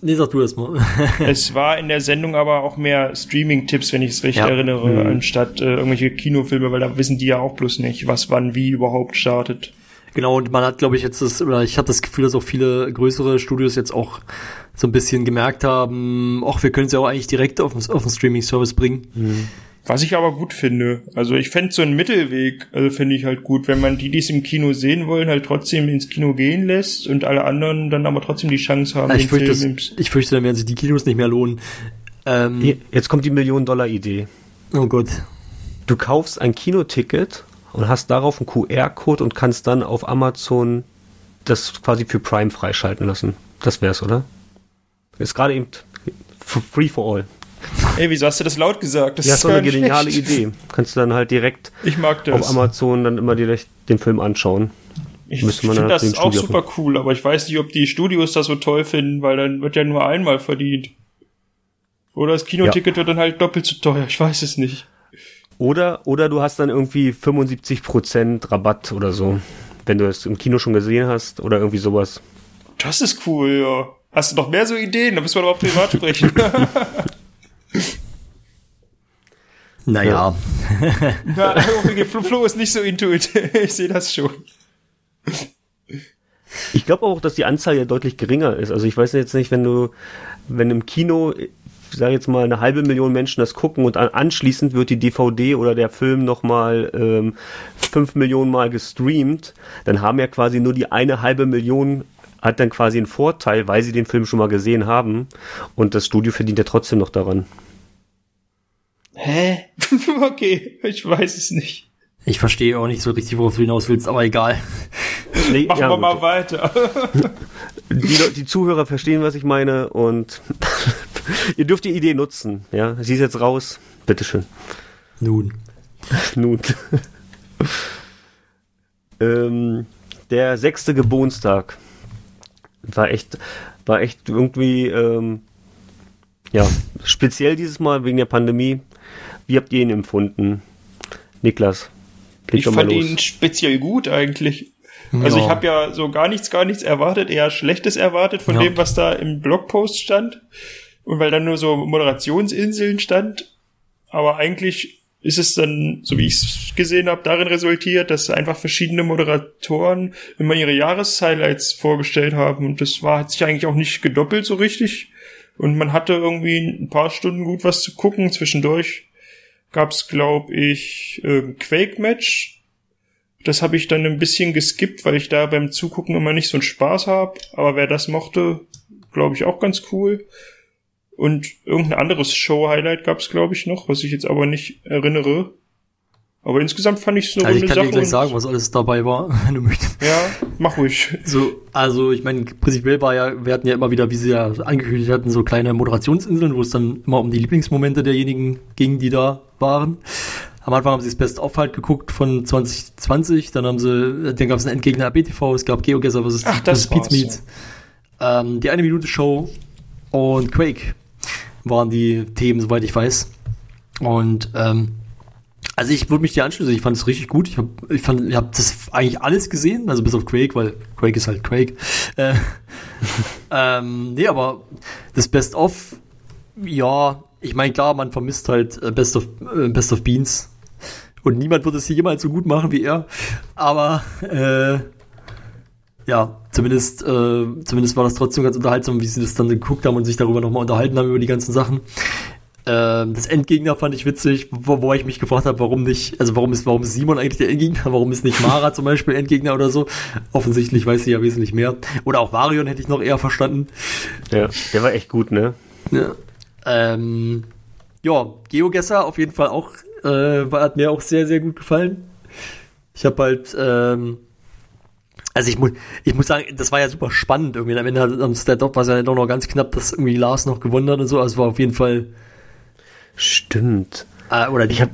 Nee, sag du das mal. es war in der Sendung aber auch mehr Streaming-Tipps, wenn ich es richtig ja. erinnere, mhm. anstatt äh, irgendwelche Kinofilme, weil da wissen die ja auch bloß nicht, was wann wie überhaupt startet. Genau, und man hat, glaube ich, jetzt das, oder ich habe das Gefühl, dass auch viele größere Studios jetzt auch so ein bisschen gemerkt haben, ach, wir können es ja auch eigentlich direkt auf, auf den Streaming-Service bringen. Mhm. Was ich aber gut finde. Also ich fände so einen Mittelweg, also finde ich halt gut, wenn man die, die es im Kino sehen wollen, halt trotzdem ins Kino gehen lässt und alle anderen dann aber trotzdem die Chance haben. Ja, ich, fürchte, das, ich fürchte, dann werden sich die Kinos nicht mehr lohnen. Ähm, Jetzt kommt die Million-Dollar-Idee. Oh Gott. Du kaufst ein Kinoticket und hast darauf einen QR-Code und kannst dann auf Amazon das quasi für Prime freischalten lassen. Das wär's, oder? Ist gerade eben free for all. Ey, wieso hast du das laut gesagt? Das ja, ist so eine geniale schlecht. Idee. Kannst du dann halt direkt auf Amazon dann immer direkt den Film anschauen. Ich finde das auch super cool, aber ich weiß nicht, ob die Studios das so toll finden, weil dann wird ja nur einmal verdient. Oder das Kinoticket ja. wird dann halt doppelt so teuer, ich weiß es nicht. Oder, oder du hast dann irgendwie 75% Rabatt oder so, wenn du es im Kino schon gesehen hast oder irgendwie sowas. Das ist cool, ja. Hast du noch mehr so Ideen? Da müssen wir doch auch privat sprechen. Naja. Na, Flo, Flo ist nicht so intuitiv. Ich sehe das schon. Ich glaube auch, dass die Anzahl ja deutlich geringer ist. Also ich weiß jetzt nicht, wenn du, wenn im Kino, ich sage jetzt mal, eine halbe Million Menschen das gucken und anschließend wird die DVD oder der Film nochmal ähm, fünf Millionen Mal gestreamt, dann haben ja quasi nur die eine halbe Million hat dann quasi einen Vorteil, weil sie den Film schon mal gesehen haben und das Studio verdient ja trotzdem noch daran. Hä? okay, ich weiß es nicht. Ich verstehe auch nicht so richtig, worauf du hinaus willst, aber egal. Nee, Machen ja, wir mal weiter. die, die, Zuhörer verstehen, was ich meine und ihr dürft die Idee nutzen. Ja, sie ist jetzt raus. Bitteschön. Nun. Nun. ähm, der sechste Geburtstag war echt, war echt irgendwie ähm, ja speziell dieses Mal wegen der Pandemie. Wie habt ihr ihn empfunden? Niklas. Ich fand ihn speziell gut eigentlich. Also ich habe ja so gar nichts, gar nichts erwartet, eher Schlechtes erwartet von ja. dem, was da im Blogpost stand. Und weil dann nur so Moderationsinseln stand. Aber eigentlich ist es dann, so wie ich es gesehen habe, darin resultiert, dass einfach verschiedene Moderatoren immer ihre Jahreshighlights vorgestellt haben. Und das war, hat sich eigentlich auch nicht gedoppelt so richtig. Und man hatte irgendwie ein paar Stunden gut was zu gucken. Zwischendurch gab's, glaube ich, äh, Quake-Match. Das habe ich dann ein bisschen geskippt, weil ich da beim Zugucken immer nicht so einen Spaß habe. Aber wer das mochte, glaube ich, auch ganz cool. Und irgendein anderes Show-Highlight gab's, glaube ich, noch, was ich jetzt aber nicht erinnere. Aber insgesamt fand ich es eine also runde Sache. Ich kann dir gleich sagen, was alles dabei war, wenn du möchtest. Ja, mach ruhig. So, also ich meine, prinzipiell war ja, wir hatten ja immer wieder, wie sie ja angekündigt hatten, so kleine Moderationsinseln, wo es dann immer um die Lieblingsmomente derjenigen ging, die da waren. Am Anfang haben sie das Best-of halt geguckt von 2020, dann haben sie, dann gab es einen Endgegner BTV, es gab GeoGuessr vs. Ach, das Pizza Meets, ähm, die eine Minute Show und Quake waren die Themen, soweit ich weiß. Und ähm, also ich würde mich dir anschließen, ich fand es richtig gut. Ich habe ich fand, ich hab das eigentlich alles gesehen, also bis auf Quake, weil Quake ist halt Quake. Äh, ähm, nee, aber das Best of, ja, ich meine, klar, man vermisst halt äh, Best of, äh, Best of Beans. Und niemand wird es hier jemals so gut machen wie er. Aber äh, ja, zumindest, äh, zumindest war das trotzdem ganz unterhaltsam, wie sie das dann geguckt haben und sich darüber nochmal unterhalten haben über die ganzen Sachen. Ähm, das Endgegner fand ich witzig, wo, wo ich mich gefragt habe, warum nicht, also warum ist, warum ist Simon eigentlich der Endgegner, warum ist nicht Mara zum Beispiel Endgegner oder so? Offensichtlich weiß sie ja wesentlich mehr. Oder auch Varion hätte ich noch eher verstanden. Ja, der war echt gut, ne? Ja. Ähm, ja, Geogesser auf jeden Fall auch, äh, hat mir auch sehr, sehr gut gefallen. Ich habe halt, ähm, also ich muss, ich muss sagen, das war ja super spannend irgendwie. Am Ende der Dop war es ja doch noch ganz knapp, dass irgendwie Lars noch gewonnen hat und so. Also war auf jeden Fall. Stimmt. Äh, oder Ich hab.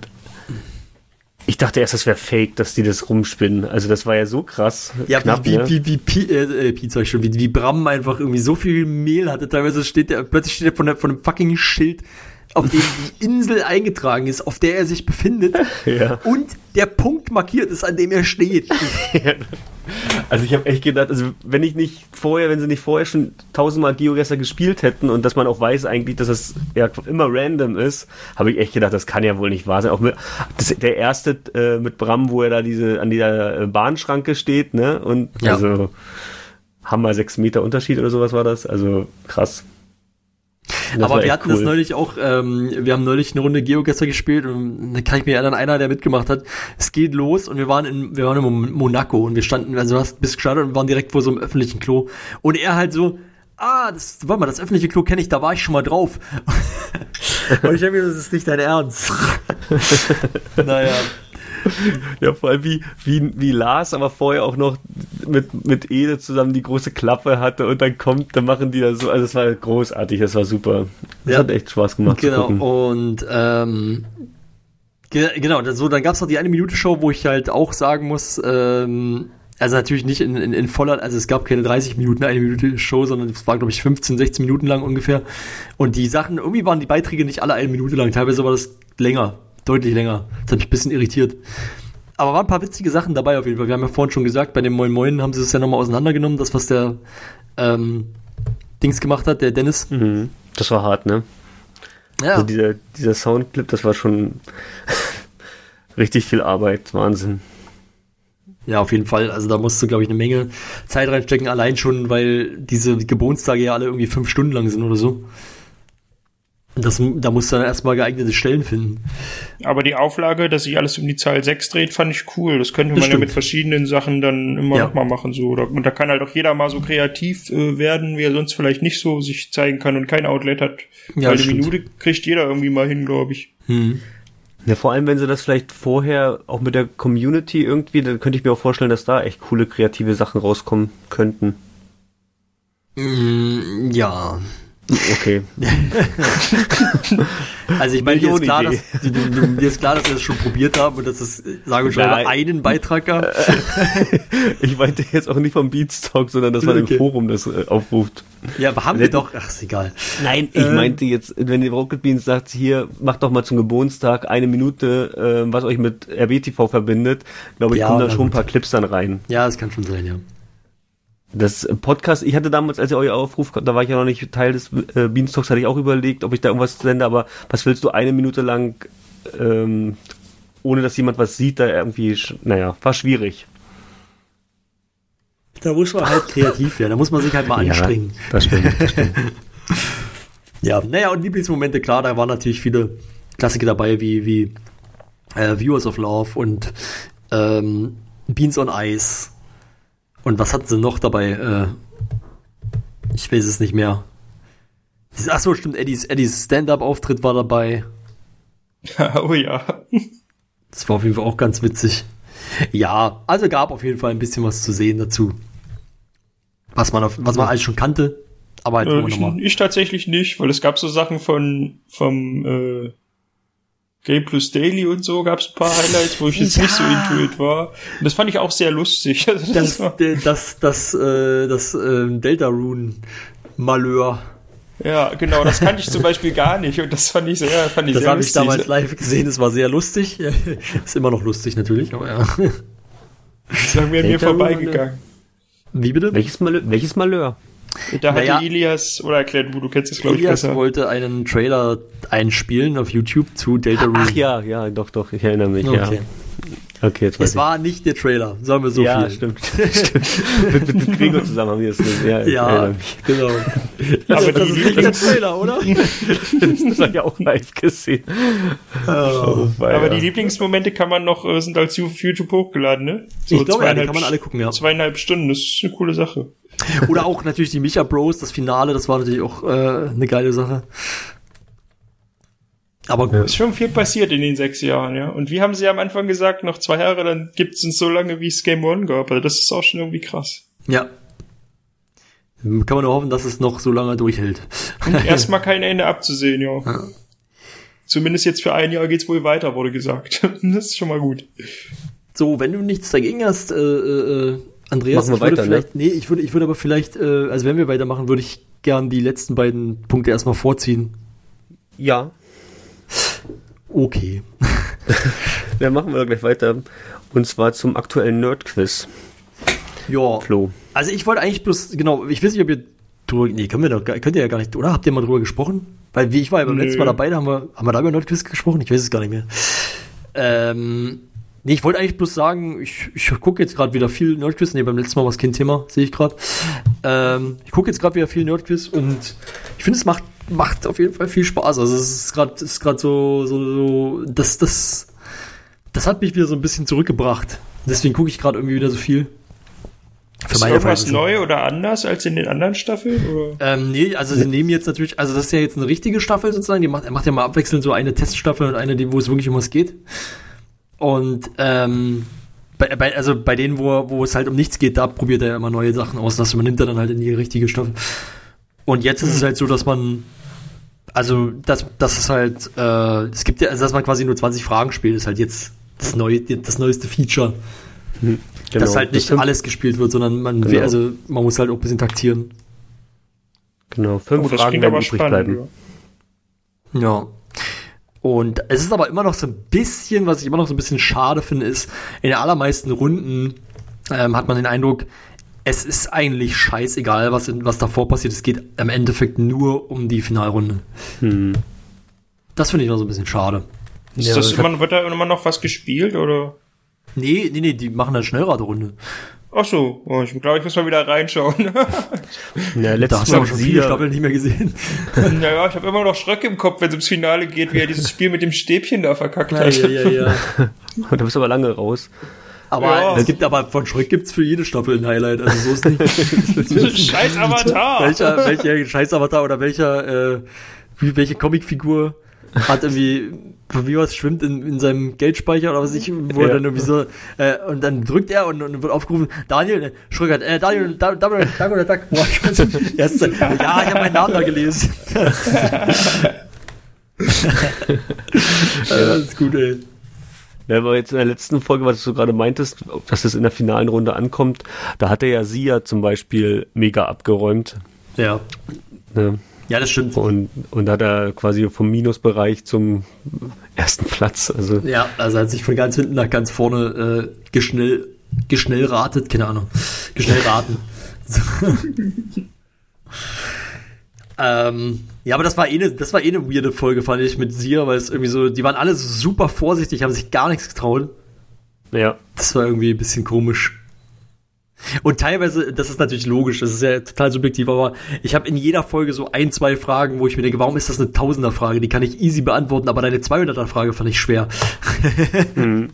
Ich dachte erst, das wäre fake, dass die das rumspinnen. Also das war ja so krass. ja, knapp, wie, ne? wie, wie, wie, äh, äh, Pi, sag ich schon, wie, wie Bram einfach irgendwie so viel Mehl hatte. Teilweise steht der, plötzlich steht er von, der, von einem fucking Schild, auf dem die Insel eingetragen ist, auf der er sich befindet. Ja. Und der Punkt markiert ist, an dem er steht. Also ich habe echt gedacht, also wenn ich nicht vorher, wenn sie nicht vorher schon tausendmal Geogesser gespielt hätten und dass man auch weiß eigentlich, dass es ja immer random ist, habe ich echt gedacht, das kann ja wohl nicht wahr sein. Auch mit, das, der erste äh, mit Bram, wo er da diese an dieser äh, Bahnschranke steht, ne? Und Ja. also haben mal sechs Meter Unterschied oder sowas war das. Also krass. Das Aber wir hatten das cool. neulich auch, ähm, wir haben neulich eine Runde Geogesser gespielt und da kann ich mir erinnern, einer, der mitgemacht hat, es geht los und wir waren in, wir waren in Mon- Monaco und wir standen, also du hast bis gestartet und waren direkt vor so einem öffentlichen Klo und er halt so, ah, das, warte mal, das öffentliche Klo kenne ich, da war ich schon mal drauf. und ich habe mir, das ist nicht dein Ernst. naja. Ja, vor allem wie, wie, wie Lars aber vorher auch noch mit, mit Ede zusammen die große Klappe hatte und dann kommt, dann machen die da so, also es war großartig, das war super. Das Ja. hat echt Spaß gemacht Genau, und ähm, ge genau, so, dann gab's noch die eine Minute Show, wo ich halt auch sagen muss, ähm, also natürlich nicht in, in, in voller, also es gab keine 30 Minuten eine Minute Show, sondern es war, glaube ich, 15, 16 Minuten lang ungefähr. Und die Sachen, irgendwie waren die Beiträge nicht alle eine Minute lang, teilweise war das länger, deutlich länger. Das hat mich ein bisschen irritiert. Aber waren ein paar witzige Sachen dabei auf jeden Fall. Wir haben ja vorhin schon gesagt, bei dem Moin Moin haben sie es ja nochmal auseinandergenommen, das, was der ähm, Dings gemacht hat, der Dennis. Mhm. Das war hart, ne? Ja. Also dieser, dieser Soundclip, das war schon richtig viel Arbeit, Wahnsinn. Ja, auf jeden Fall. Also da musst du, glaube ich, eine Menge Zeit reinstecken, allein schon, weil diese Geburtstage ja alle irgendwie fünf Stunden lang sind oder so. Das, da musst du dann erstmal geeignete Stellen finden. Aber die Auflage, dass sich alles um die Zahl 6 dreht, fand ich cool. Das könnte Das man ja stimmt. mit verschiedenen Sachen dann immer Ja. noch mal machen. So. Und da kann halt auch jeder mal so kreativ äh, werden, wie er sonst vielleicht nicht so sich zeigen kann und kein Outlet hat. Ja, Weil die. Minute kriegt jeder irgendwie mal hin, glaube ich. Hm. Ja, vor allem, wenn sie das vielleicht vorher auch mit der Community irgendwie, dann könnte ich mir auch vorstellen, dass da echt coole kreative Sachen rauskommen könnten. Mm, ja. Okay. Also ich meine, dir ist, klar, dass, dir ist klar, dass wir das schon probiert haben und dass es, sagen wir schon, einen Beitrag gab. Ich meinte jetzt auch nicht vom Beanstalk, sondern dass man Okay. im Forum das äh, aufruft. Ja, aber haben wir doch. Ach, ist egal. Nein, ich Ähm. meinte jetzt, wenn die Rocket Beans sagt, hier, macht doch mal zum Geburtstag eine Minute, äh, was euch mit RBTV verbindet, glaube ich, Ja, kommen da schon ein gut. paar Clips dann rein. Ja, das kann schon sein, ja. Das Podcast, ich hatte damals, als ihr euer Aufruf, da war ich ja noch nicht Teil des äh, Beanstalks, hatte ich auch überlegt, ob ich da irgendwas sende, aber was willst du eine Minute lang, ähm, ohne dass jemand was sieht, da irgendwie, naja, war schwierig. Da muss man halt kreativ werden. Da muss man sich halt mal anstrengen. Ja, das stimmt, das stimmt. Ja, naja, und Lieblingsmomente, klar, da waren natürlich viele Klassiker dabei, wie, wie äh, Viewers of Love und ähm, Beans on Ice. Und was hatten sie noch dabei? Äh, ich weiß es nicht mehr. Ach so, stimmt, Eddies, Eddies Stand-Up-Auftritt war dabei. oh ja. Das war auf jeden Fall auch ganz witzig. Ja, also gab auf jeden Fall ein bisschen was zu sehen dazu. Was man, auf, was man alles schon kannte. Aber halt Äh, ich, ich tatsächlich nicht, weil es gab so Sachen von vom äh, Game Plus Daily und so gab es ein paar Highlights, wo ich jetzt nicht so intuit war. Und das fand ich auch sehr lustig. Also Das, äh, das, das, äh, das äh, Delta Rune Malheur. ja, genau, das kannte ich zum Beispiel gar nicht und das fand ich sehr, fand ich Das sehr habe ich lustig. damals live gesehen, das war sehr lustig. Ist immer noch lustig natürlich, aber ja. Das ist an mir, an mir vorbeigegangen. Wie bitte? welches, Malheur, welches Malheur? Da hatte Naja. Elias, oder erklärt du, du kennst es glaube ich Elias besser. wollte einen Trailer einspielen auf YouTube zu Delta Rune. Ach ja, ja, doch, doch, ich erinnere mich, Okay. Okay, jetzt weiß Es war nicht der Trailer, sagen wir so ja, viel. stimmt. stimmt. mit, mit, mit Gregor zusammen haben wir das gesehen. Ja, Ja, genau. Aber das die ist nicht der Trailer, oder? das habe ich auch live gesehen. Oh, weil, Aber ja. die Lieblingsmomente kann man noch, äh, sind als YouTube hochgeladen, ne? So ich glaube, ja, die kann man alle gucken, ja. Zweieinhalb Stunden, das ist eine coole Sache. Oder auch natürlich die Micha Bros, das Finale, das war natürlich auch äh, eine geile Sache. Aber gut. Ist schon viel passiert in den sechs Jahren, ja. Und wie haben sie am Anfang gesagt, noch zwei Jahre, dann gibt's uns so lange, wie es Game One gab. Also das ist auch schon irgendwie krass. Ja. Kann man nur hoffen, dass es noch so lange durchhält. Erstmal kein Ende abzusehen, ja. Zumindest jetzt für ein Jahr geht's wohl weiter, wurde gesagt. das ist schon mal gut. So, wenn du nichts dagegen hast, äh, äh, Andreas, Machen wir ich würde weiter, ne? nee, ich würde, ich würde aber vielleicht, äh, also wenn wir weitermachen, würde ich gern die letzten beiden Punkte erstmal vorziehen. ja, Okay. dann machen wir doch gleich weiter. Und zwar zum aktuellen Nerd-Quiz. Ja. Flo. Also ich wollte eigentlich bloß, genau, ich weiß nicht, ob ihr drüber, nee, können wir doch, könnt ihr ja gar nicht, oder? Habt ihr mal drüber gesprochen? Weil wie ich war ja beim Nö. letzten Mal dabei, da haben wir, haben wir da über Nerdquiz gesprochen? Ich weiß es gar nicht mehr. Ähm, nee, ich wollte eigentlich bloß sagen, ich, ich gucke jetzt gerade wieder viel Nerdquiz. Nee, beim letzten Mal war es kein Thema, sehe ich gerade. Ähm, ich gucke jetzt gerade wieder viel Nerdquiz und ich finde, es macht, macht auf jeden Fall viel Spaß. Also es ist gerade, ist so, so, so, das, das, das hat mich wieder so ein bisschen zurückgebracht. Deswegen gucke ich gerade irgendwie wieder so viel. Für Ist irgendwas neu oder anders als in den anderen Staffeln? Oder? Ähm, nee, also sie nehmen jetzt natürlich, also das ist ja jetzt eine richtige Staffel sozusagen, die macht, er macht ja mal abwechselnd so eine Teststaffel und eine, die, wo es wirklich um was geht. Und ähm, bei, bei, also bei denen, wo, wo es halt um nichts geht, da probiert er ja immer neue Sachen aus. Das übernimmt er dann halt in die richtige Staffel. Und jetzt ist es halt so, dass man, also das, das ist halt, äh, es gibt ja, also dass man quasi nur 20 Fragen spielt, ist halt jetzt das neue, das neueste Feature. Genau. dass halt nicht fünf, alles gespielt wird, sondern man, Genau. also man muss halt auch ein bisschen taktieren. Genau, fünf Oh, das Fragen werden übrig spannend. bleiben. Ja. Ja. Und es ist aber immer noch so ein bisschen, was ich immer noch so ein bisschen schade finde, ist, in den allermeisten Runden ähm, hat man den Eindruck, es ist eigentlich scheißegal, was, in, was davor passiert. Es geht im Endeffekt nur um die Finalrunde. Hm. Das finde ich noch so ein bisschen schade. Ist Ja, das immer, wird da immer noch was gespielt oder? Nee, nee, nee, die machen eine Schnellraderunde. Ach so, oh, ich glaube, ich muss mal wieder reinschauen. Ja, Da letztes hast du Mal aber schon sie viele ja, Staffeln nicht mehr gesehen. naja, ich habe immer noch Schröck im Kopf, wenn es ums Finale geht, wie er dieses Spiel mit dem Stäbchen da verkackt hat. ja, ja. da bist du aber lange raus. Aber Ja. es gibt aber von Schröck gibt's für jede Staffel ein Highlight. Also so ist nicht. Scheiß Avatar! welcher, welcher Scheiß-Avatar oder welcher, äh, wie, welche Comicfigur hat irgendwie, wie was, schwimmt in, in seinem Geldspeicher oder was ich, wo er Ja. dann irgendwie so, äh, und dann drückt er und, und wird aufgerufen, Daniel, äh, Schröckert, äh, Daniel, da, da, Dank oder Dank, boah, ich weiß nicht, er ist, so, ja, ich habe meinen Namen da gelesen. das ist gut, ey. Ja, aber jetzt in der letzten Folge, was du gerade meintest, dass es in der finalen Runde ankommt, da hat er ja sie ja zum Beispiel mega abgeräumt. Ja. Ne? Ja, das stimmt. Und, und da hat er quasi vom Minusbereich zum ersten Platz. Also Ja, also hat sich von ganz hinten nach ganz vorne äh, geschnell, geschnellratet, keine Ahnung, geschnellraten. So. ähm, ja, aber das war eh eine, das war eh eine weirde Folge, fand ich, mit Sia, weil es irgendwie so, die waren alle super vorsichtig, haben sich gar nichts getraut. ja, Das war irgendwie ein bisschen komisch. Und teilweise, das ist natürlich logisch, das ist ja total subjektiv, aber ich habe in jeder Folge so ein, zwei Fragen, wo ich mir denke, warum ist das eine Tausender-Frage? Die kann ich easy beantworten, aber deine 200er-Frage fand ich schwer.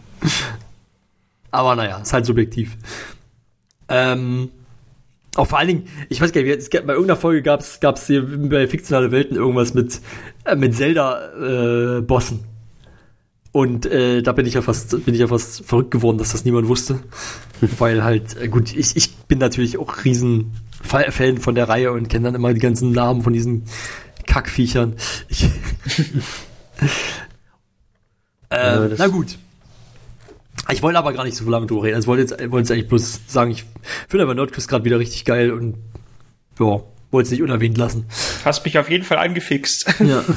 Aber naja, ist halt subjektiv. Ähm, auch vor allen Dingen, ich weiß gar nicht, es gab- bei irgendeiner Folge gab es hier bei fiktionale Welten irgendwas mit, äh, mit Zelda-Bossen. Und äh, da bin ich ja fast, bin ich ja fast verrückt geworden, dass das niemand wusste. Weil halt, äh, gut, ich, ich bin natürlich auch riesen Fa- Fan von der Reihe und kenne dann immer die ganzen Namen von diesen Kackviechern. Ich, Ja, ähm, das- na gut. Ich wollte aber gar nicht so lange drüber reden. Also ich wollte jetzt, wollte jetzt eigentlich bloß sagen, ich finde aber Nordquiz gerade wieder richtig geil und ja, wollte es nicht unerwähnt lassen. Hast mich auf jeden Fall angefixt. Ja.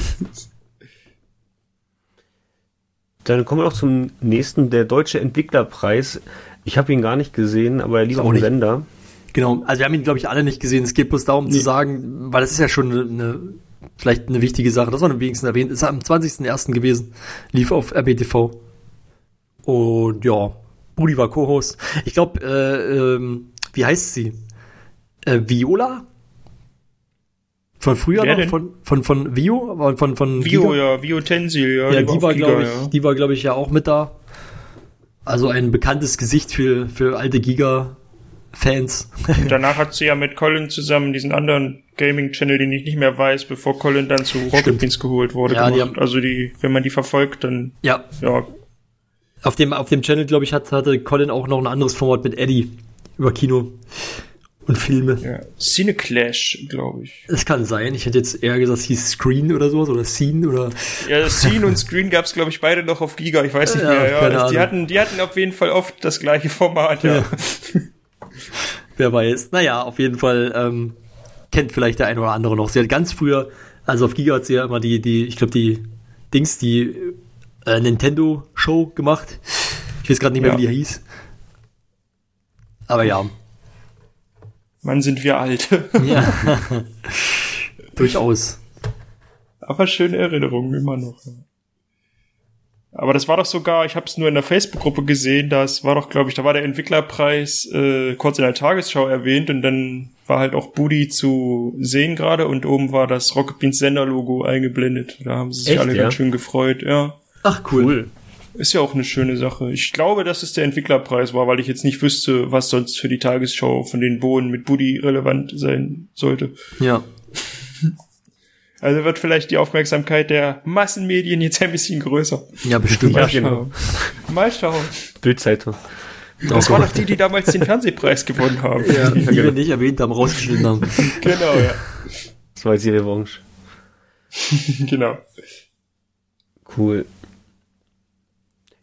Dann kommen wir noch zum nächsten, der Deutsche Entwicklerpreis. Ich habe ihn gar nicht gesehen, aber er lief auf dem. Sender. Genau, also wir haben ihn, glaube ich, alle nicht gesehen. Es geht bloß darum zu sagen, weil das ist ja schon eine, eine vielleicht eine wichtige Sache, das war wenigstens erwähnt, ist am 20.01. gewesen, lief auf RBTV. Und ja, Brudi war Co-Host. Ich glaube, äh, ähm, wie heißt sie? Äh, Viola? Von früher Wer noch? denn? Von, von, von Vio? Von, von, von Vio, Giga? ja, Vio Tensil, ja. Ja, die auf war, glaube ich, ja. die war, glaube ich, ja auch mit da. Also ein bekanntes Gesicht für, für alte Giga-Fans. Und danach hat sie ja mit Colin zusammen diesen anderen Gaming-Channel, den ich nicht mehr weiß, bevor Colin dann zu Rocket. Beans geholt wurde. Ja, die gemacht. haben- also die, wenn man die verfolgt, dann ja, ja, auf dem, auf dem Channel, glaube ich, hat, hatte Colin auch noch ein anderes Format mit Eddie über Kino und Filme. ja. Cineclash, glaube ich. Es kann sein. Ich hätte jetzt eher gesagt, es hieß Screen oder sowas oder Scene oder. Ja, Scene und Screen gab's, glaube ich, beide noch auf Giga. Ich weiß nicht Ja, mehr. Ja, das, die hatten, die hatten auf jeden Fall oft das gleiche Format. Ja. Ja. Wer weiß. Naja, auf jeden Fall ähm, kennt vielleicht der eine oder andere noch. Sie hat ganz früher, also auf Giga hat sie ja immer die, die, ich glaube, die Dings, die äh, Nintendo-Show gemacht. Ich weiß gerade nicht mehr, wie die hieß. Aber ja. Mann, sind wir alt. Ja. Durchaus. Aber schöne Erinnerungen immer noch. ja. Aber das war doch sogar, ich habe es nur in der Facebook-Gruppe gesehen, das war doch, glaube ich, da war der Entwicklerpreis äh, kurz in der Tagesschau erwähnt und dann war halt auch Budi zu sehen gerade und oben war das Rocket Beans Sender-Logo eingeblendet. Da haben sie sich Echt, alle ja? ganz schön gefreut, ja. Ach, cool. Ist ja auch eine schöne Sache. Ich glaube, dass es der Entwicklerpreis war, weil ich jetzt nicht wüsste, was sonst für die Tagesschau von den Bohnen mit Budi relevant sein sollte. Ja. Also wird vielleicht die Aufmerksamkeit der Massenmedien jetzt ein bisschen größer. Ja, bestimmt. Mal genau. schauen. Mal schauen. Bildzeitung. Das waren doch die, die damals den Fernsehpreis gewonnen haben. Ja, die wir nicht erwähnt haben, rausgeschnitten haben. Genau, ja. Das war jetzt die Revanche. Genau. Cool.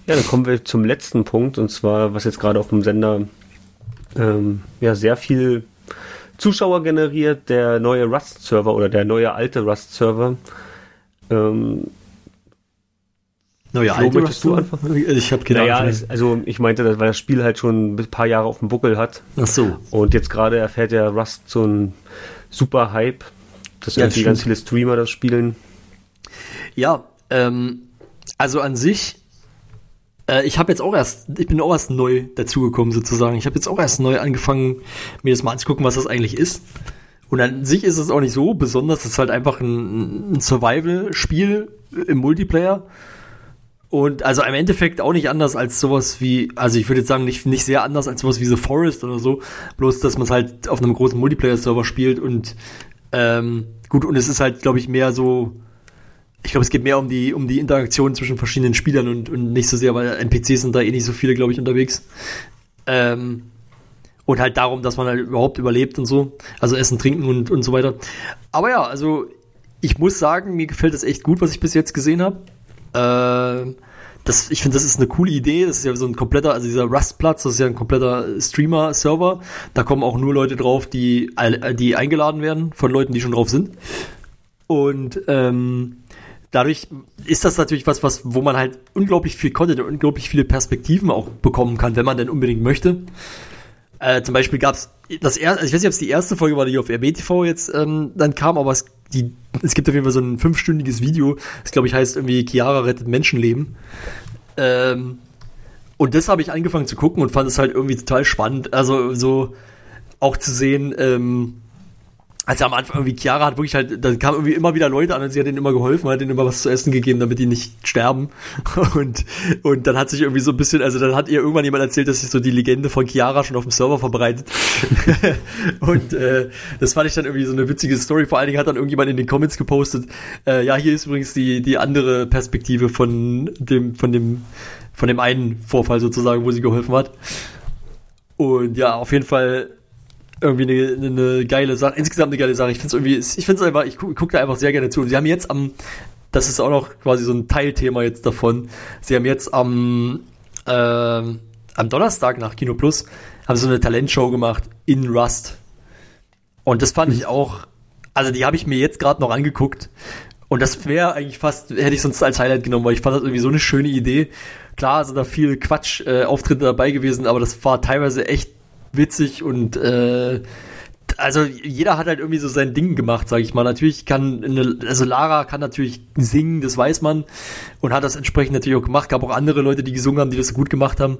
Ja, dann kommen wir zum letzten Punkt und zwar, was jetzt gerade auf dem Sender ähm, ja sehr viel Zuschauer generiert, der neue Rust-Server oder der neue alte Rust-Server. Ähm, Naja, Flo, alte möchtest du Rust- anfangen? Ich habe keine naja, Ahnung. also ich meinte, das, weil das Spiel halt schon ein paar Jahre auf dem Buckel hat Ach so. und jetzt gerade erfährt der Rust so ein super Hype, dass Ja, irgendwie stimmt. ganz viele Streamer das spielen. Ja, ähm, also an sich, äh, ich habe jetzt auch erst, ich bin auch erst neu dazugekommen sozusagen. Ich habe jetzt auch erst neu angefangen, mir das mal anzugucken, was das eigentlich ist. Und an sich ist es auch nicht so besonders, es ist halt einfach ein, ein Survival-Spiel im Multiplayer. Und also im Endeffekt auch nicht anders als sowas wie, also ich würde jetzt sagen, nicht, nicht sehr anders als sowas wie The Forest oder so, bloß dass man es halt auf einem großen Multiplayer-Server spielt und ähm, gut, und es ist halt, glaube ich, mehr so, ich glaube, es geht mehr um die, um die Interaktion zwischen verschiedenen Spielern und, und nicht so sehr, weil NPCs sind da eh nicht so viele, glaube ich, unterwegs. Ähm, und halt darum, dass man halt überhaupt überlebt und so. Also Essen, Trinken und, und so weiter. Aber ja, also ich muss sagen, mir gefällt das echt gut, was ich bis jetzt gesehen habe. Das, ich finde, das ist eine coole Idee. Das ist ja so ein kompletter, also dieser Rust-Platz, das ist ja ein kompletter Streamer-Server. Da kommen auch nur Leute drauf, die, äh, die eingeladen werden von Leuten, die schon drauf sind. Und ähm, dadurch ist das natürlich was, was, wo man halt unglaublich viel Content und unglaublich viele Perspektiven auch bekommen kann, wenn man denn unbedingt möchte. Äh, zum Beispiel gab's das erste, ich weiß nicht, ob es die erste Folge war, die auf RBTV jetzt ähm, dann kam, aber es, die, es gibt auf jeden Fall so ein fünfstündiges Video, das glaube ich heißt irgendwie Chiara rettet Menschenleben. Ähm, und das habe ich angefangen zu gucken und fand es halt irgendwie total spannend. Also so auch zu sehen, ähm, also am Anfang irgendwie Chiara hat wirklich halt, da kamen irgendwie immer wieder Leute an und sie hat denen immer geholfen, hat denen immer was zu essen gegeben, damit die nicht sterben. Und, und dann hat sich irgendwie so ein bisschen, also dann hat ihr irgendwann jemand erzählt, dass sich so die Legende von Chiara schon auf dem Server verbreitet. und äh, das fand ich dann irgendwie so eine witzige Story. Vor allen Dingen hat dann irgendjemand in den Comments gepostet, äh, ja, hier ist übrigens die, die andere Perspektive von dem, von dem, von dem einen Vorfall sozusagen, wo sie geholfen hat. Und ja, auf jeden Fall irgendwie eine, eine geile Sache, insgesamt eine geile Sache. Ich finde es irgendwie, ich finde es einfach, ich gucke guck da einfach sehr gerne zu. Und sie haben jetzt am, das ist auch noch quasi so ein Teilthema jetzt davon. Sie haben jetzt am, ähm, am Donnerstag nach Kino Plus haben sie so eine Talentshow gemacht in Rust. Und das fand ich auch, also die habe ich mir jetzt gerade noch angeguckt. Und das wäre eigentlich fast, hätte ich sonst als Highlight genommen, weil ich fand das irgendwie so eine schöne Idee. Klar sind da viel Quatsch-Auftritte dabei gewesen, aber das war teilweise echt witzig und äh, also jeder hat halt irgendwie so sein Ding gemacht, sag ich mal. Natürlich kann, eine, also Lara kann natürlich singen, das weiß man. Und hat das entsprechend natürlich auch gemacht. Gab auch andere Leute, die gesungen haben, die das gut gemacht haben.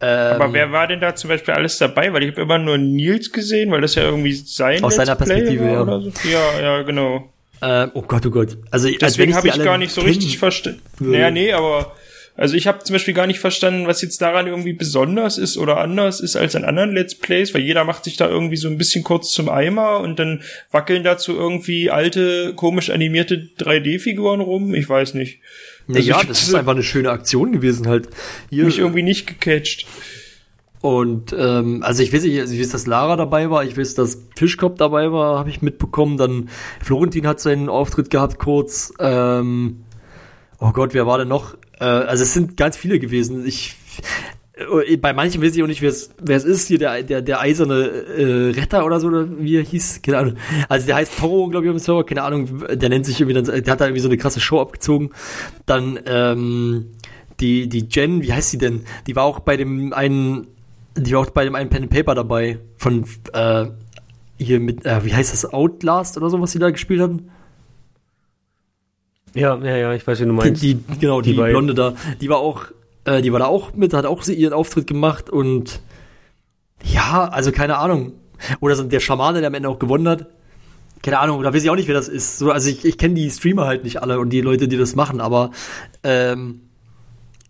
Ähm, Aber wer war denn da zum Beispiel alles dabei? Weil ich habe immer nur Nils gesehen, weil das ja irgendwie sein Aus seiner Perspektive, ja. So. Ja, ja, genau. Äh, oh Gott, oh Gott. Also, Deswegen habe ich gar nicht so richtig verstanden. Naja, nee, aber also ich habe zum Beispiel gar nicht verstanden, was jetzt daran irgendwie besonders ist oder anders ist als an anderen Let's Plays, weil jeder macht sich da irgendwie so ein bisschen kurz zum Eimer und dann wackeln dazu irgendwie alte, komisch animierte 3D-Figuren rum. Ich weiß nicht. Naja, also das ist einfach eine schöne Aktion gewesen halt. Hier, mich irgendwie nicht gecatcht. Und ähm, also ich weiß nicht, also ich weiß, dass Lara dabei war, ich weiß, dass Fischkopf dabei war, habe ich mitbekommen. Dann Florentin hat seinen Auftritt gehabt kurz. Ähm, oh Gott, wer war denn noch? Äh, also es sind ganz viele gewesen. Ich äh, bei manchen weiß ich auch nicht, wer es ist, hier der, der, der eiserne äh, Retter oder so, oder wie er hieß, keine Ahnung. Also der heißt Toro, glaube ich, dem Server, keine Ahnung, der nennt sich irgendwie dann, der hat da irgendwie so eine krasse Show abgezogen. Dann, ähm, die, die Jen, wie heißt sie denn? Die war auch bei dem einen, die war auch bei dem einen Pen and Paper dabei, von, äh, hier mit, äh, wie heißt das, Outlast oder so, was sie da gespielt haben? Ja, ja, ja, ich weiß, wie du meinst. Die, die genau, die, die Blonde da, die war auch, äh, die war da auch mit, hat auch ihren Auftritt gemacht und ja, also keine Ahnung. Oder der Schamane, der am Ende auch gewonnen hat. Keine Ahnung, da weiß ich auch nicht, wer das ist. So, also ich, ich kenne die Streamer halt nicht alle und die Leute, die das machen, aber ähm,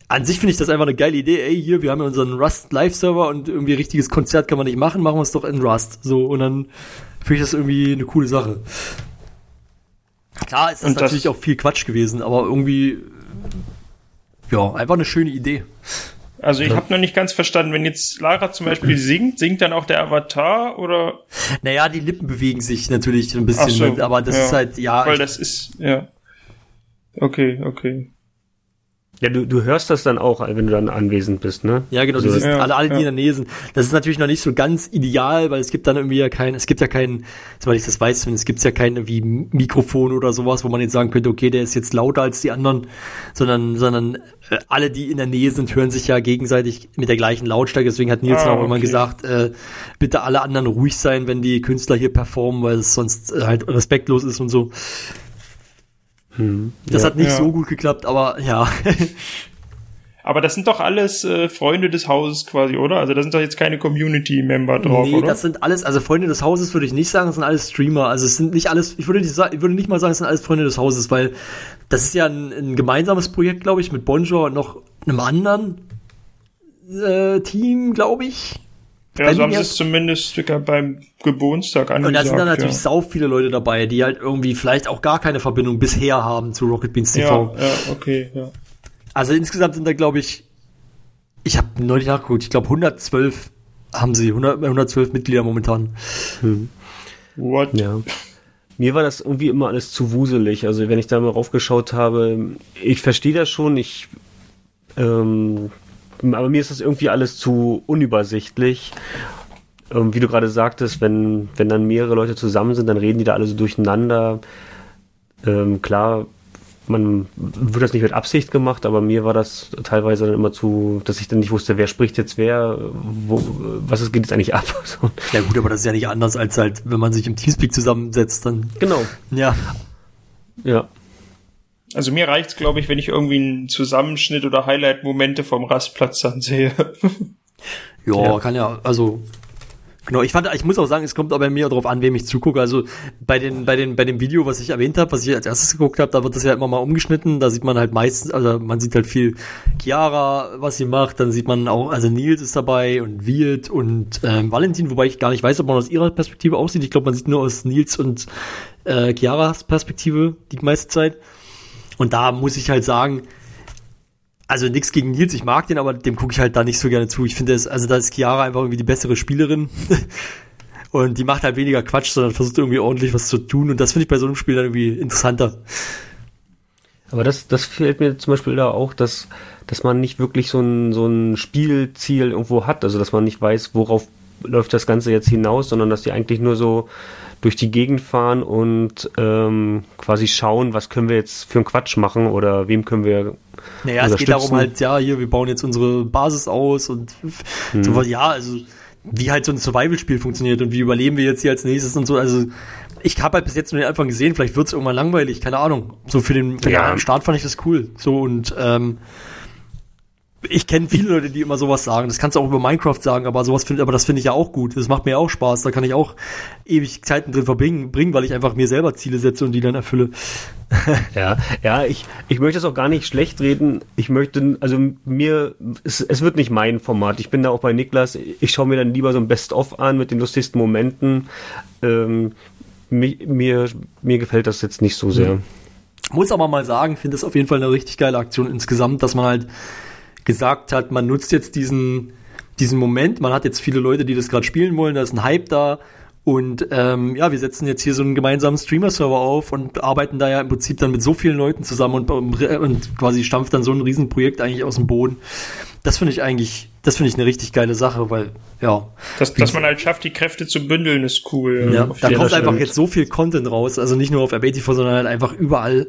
an sich finde ich das einfach eine geile Idee. Ey, hier, wir haben ja unseren Rust Live-Server und irgendwie richtiges Konzert kann man nicht machen, machen wir es doch in Rust. So, und dann finde ich das irgendwie eine coole Sache. Klar ist das, das natürlich auch viel Quatsch gewesen, aber irgendwie, ja, einfach eine schöne Idee. Also ich ja. habe noch nicht ganz verstanden, wenn jetzt Lara zum Beispiel singt, singt dann auch der Avatar oder? Naja, die Lippen bewegen sich natürlich ein bisschen, so, aber das ja. ist halt, ja. Weil das ist, ja. Okay, okay. Ja, du, du hörst das dann auch, wenn du dann anwesend bist, ne? Ja, genau, also, du siehst ja, alle, alle, die ja. in der Nähe sind. Das ist natürlich noch nicht so ganz ideal, weil es gibt dann irgendwie ja kein, es gibt ja kein, soweit ich das weiß, es gibt ja kein irgendwie Mikrofon oder sowas, wo man jetzt sagen könnte, okay, der ist jetzt lauter als die anderen, sondern, sondern äh, alle, die in der Nähe sind, hören sich ja gegenseitig mit der gleichen Lautstärke. Deswegen hat Nils ah, auch okay. immer gesagt, äh, bitte alle anderen ruhig sein, wenn die Künstler hier performen, weil es sonst äh, halt respektlos ist und so. Hm. Das ja, hat nicht ja. so gut geklappt, aber ja. aber das sind doch alles äh, Freunde des Hauses quasi, oder? Also da sind doch jetzt keine Community-Member drauf, nee, oder? das sind alles, also Freunde des Hauses würde ich nicht sagen, das sind alles Streamer. Also es sind nicht alles, ich würde nicht, ich würde nicht mal sagen, es sind alles Freunde des Hauses, weil das ist ja ein, ein gemeinsames Projekt, glaube ich, mit Bonjour und noch einem anderen äh, Team, glaube ich. Ja, so haben sie es zumindest beim Geburtstag angesagt. Und da sind dann natürlich ja. sau viele Leute dabei, die halt irgendwie vielleicht auch gar keine Verbindung bisher haben zu Rocket Beans TV. Ja, ja okay, ja. Also insgesamt sind da, glaube ich, ich habe neulich nachgeguckt, ich glaube 112 haben sie, 100, 112 Mitglieder momentan. Hm. What? Ja. Mir war das irgendwie immer alles zu wuselig. Also wenn ich da mal raufgeschaut habe, ich verstehe das schon, ich ähm, aber mir ist das irgendwie alles zu unübersichtlich. Ähm, wie du gerade sagtest, wenn, wenn dann mehrere Leute zusammen sind, dann reden die da alle so durcheinander. Ähm, klar, man wird das nicht mit Absicht gemacht, aber mir war das teilweise dann immer zu, dass ich dann nicht wusste, wer spricht jetzt wer, wo, was ist, geht jetzt eigentlich ab. Ja gut, aber das ist ja nicht anders als halt, wenn man sich im Teamspeak zusammensetzt, dann. Genau. Ja. Ja. Also mir reicht's, glaube ich, wenn ich irgendwie einen Zusammenschnitt oder Highlight-Momente vom Rastplatz dann sehe. ja, ja, kann ja, also Genau, ich fand, ich muss auch sagen, es kommt aber mir darauf an, wem ich zugucke. Also bei den, bei den, bei dem Video, was ich erwähnt habe, was ich als erstes geguckt habe, da wird das ja immer mal umgeschnitten. Da sieht man halt meistens, also man sieht halt viel Chiara, was sie macht. Dann sieht man auch, also Nils ist dabei und Wirt und ähm, Valentin, wobei ich gar nicht weiß, ob man aus ihrer Perspektive aussieht. Ich glaube, man sieht nur aus Nils und äh, Chiaras Perspektive die meiste Zeit. Und da muss ich halt sagen, also nichts gegen Nils, ich mag den, aber dem gucke ich halt da nicht so gerne zu. Ich finde also da ist Chiara einfach irgendwie die bessere Spielerin. und die macht halt weniger Quatsch, sondern versucht irgendwie ordentlich was zu tun. Und das finde ich bei so einem Spiel dann irgendwie interessanter. Aber das, das fällt mir zum Beispiel da auch, dass, dass man nicht wirklich so ein, so ein Spielziel irgendwo hat. Also dass man nicht weiß, worauf läuft das Ganze jetzt hinaus, sondern dass die eigentlich nur so durch die Gegend fahren und ähm, quasi schauen, was können wir jetzt für einen Quatsch machen oder wem können wir. Naja, es geht darum halt, ja, hier, wir bauen jetzt unsere Basis aus und hm. so, ja, also wie halt so ein Survival-Spiel funktioniert und wie überleben wir jetzt hier als nächstes und so. Also ich habe halt bis jetzt nur den Anfang gesehen, vielleicht wird es irgendwann langweilig, keine Ahnung. So für den, für Ja. den Start fand ich das cool. So und ähm, ich kenne viele Leute, die immer sowas sagen. Das kannst du auch über Minecraft sagen, aber sowas finde, aber das finde ich ja auch gut. Das macht mir auch Spaß. Da kann ich auch ewig Zeiten drin verbringen, bringen, weil ich einfach mir selber Ziele setze und die dann erfülle. Ja, ja, ich, ich möchte das auch gar nicht schlecht reden. Ich möchte, also mir, es, es wird nicht mein Format. Ich bin da auch bei Niklas. Ich schaue mir dann lieber so ein Best-of an mit den lustigsten Momenten. Ähm, mi- mir, mir gefällt das jetzt nicht so sehr. Muss aber mal sagen, finde es auf jeden Fall eine richtig geile Aktion insgesamt, dass man halt gesagt hat, man nutzt jetzt diesen, diesen Moment, man hat jetzt viele Leute, die das gerade spielen wollen, da ist ein Hype da und ähm, ja, wir setzen jetzt hier so einen gemeinsamen Streamer-Server auf und arbeiten da ja im Prinzip dann mit so vielen Leuten zusammen und, und quasi stampft dann so ein Riesenprojekt eigentlich aus dem Boden. Das finde ich eigentlich, das finde ich eine richtig geile Sache, weil, ja, Dass, dass man halt schafft, die Kräfte zu bündeln, ist cool. ja, da kommt einfach jetzt so viel Content raus, also nicht nur auf RBTV, sondern halt einfach überall.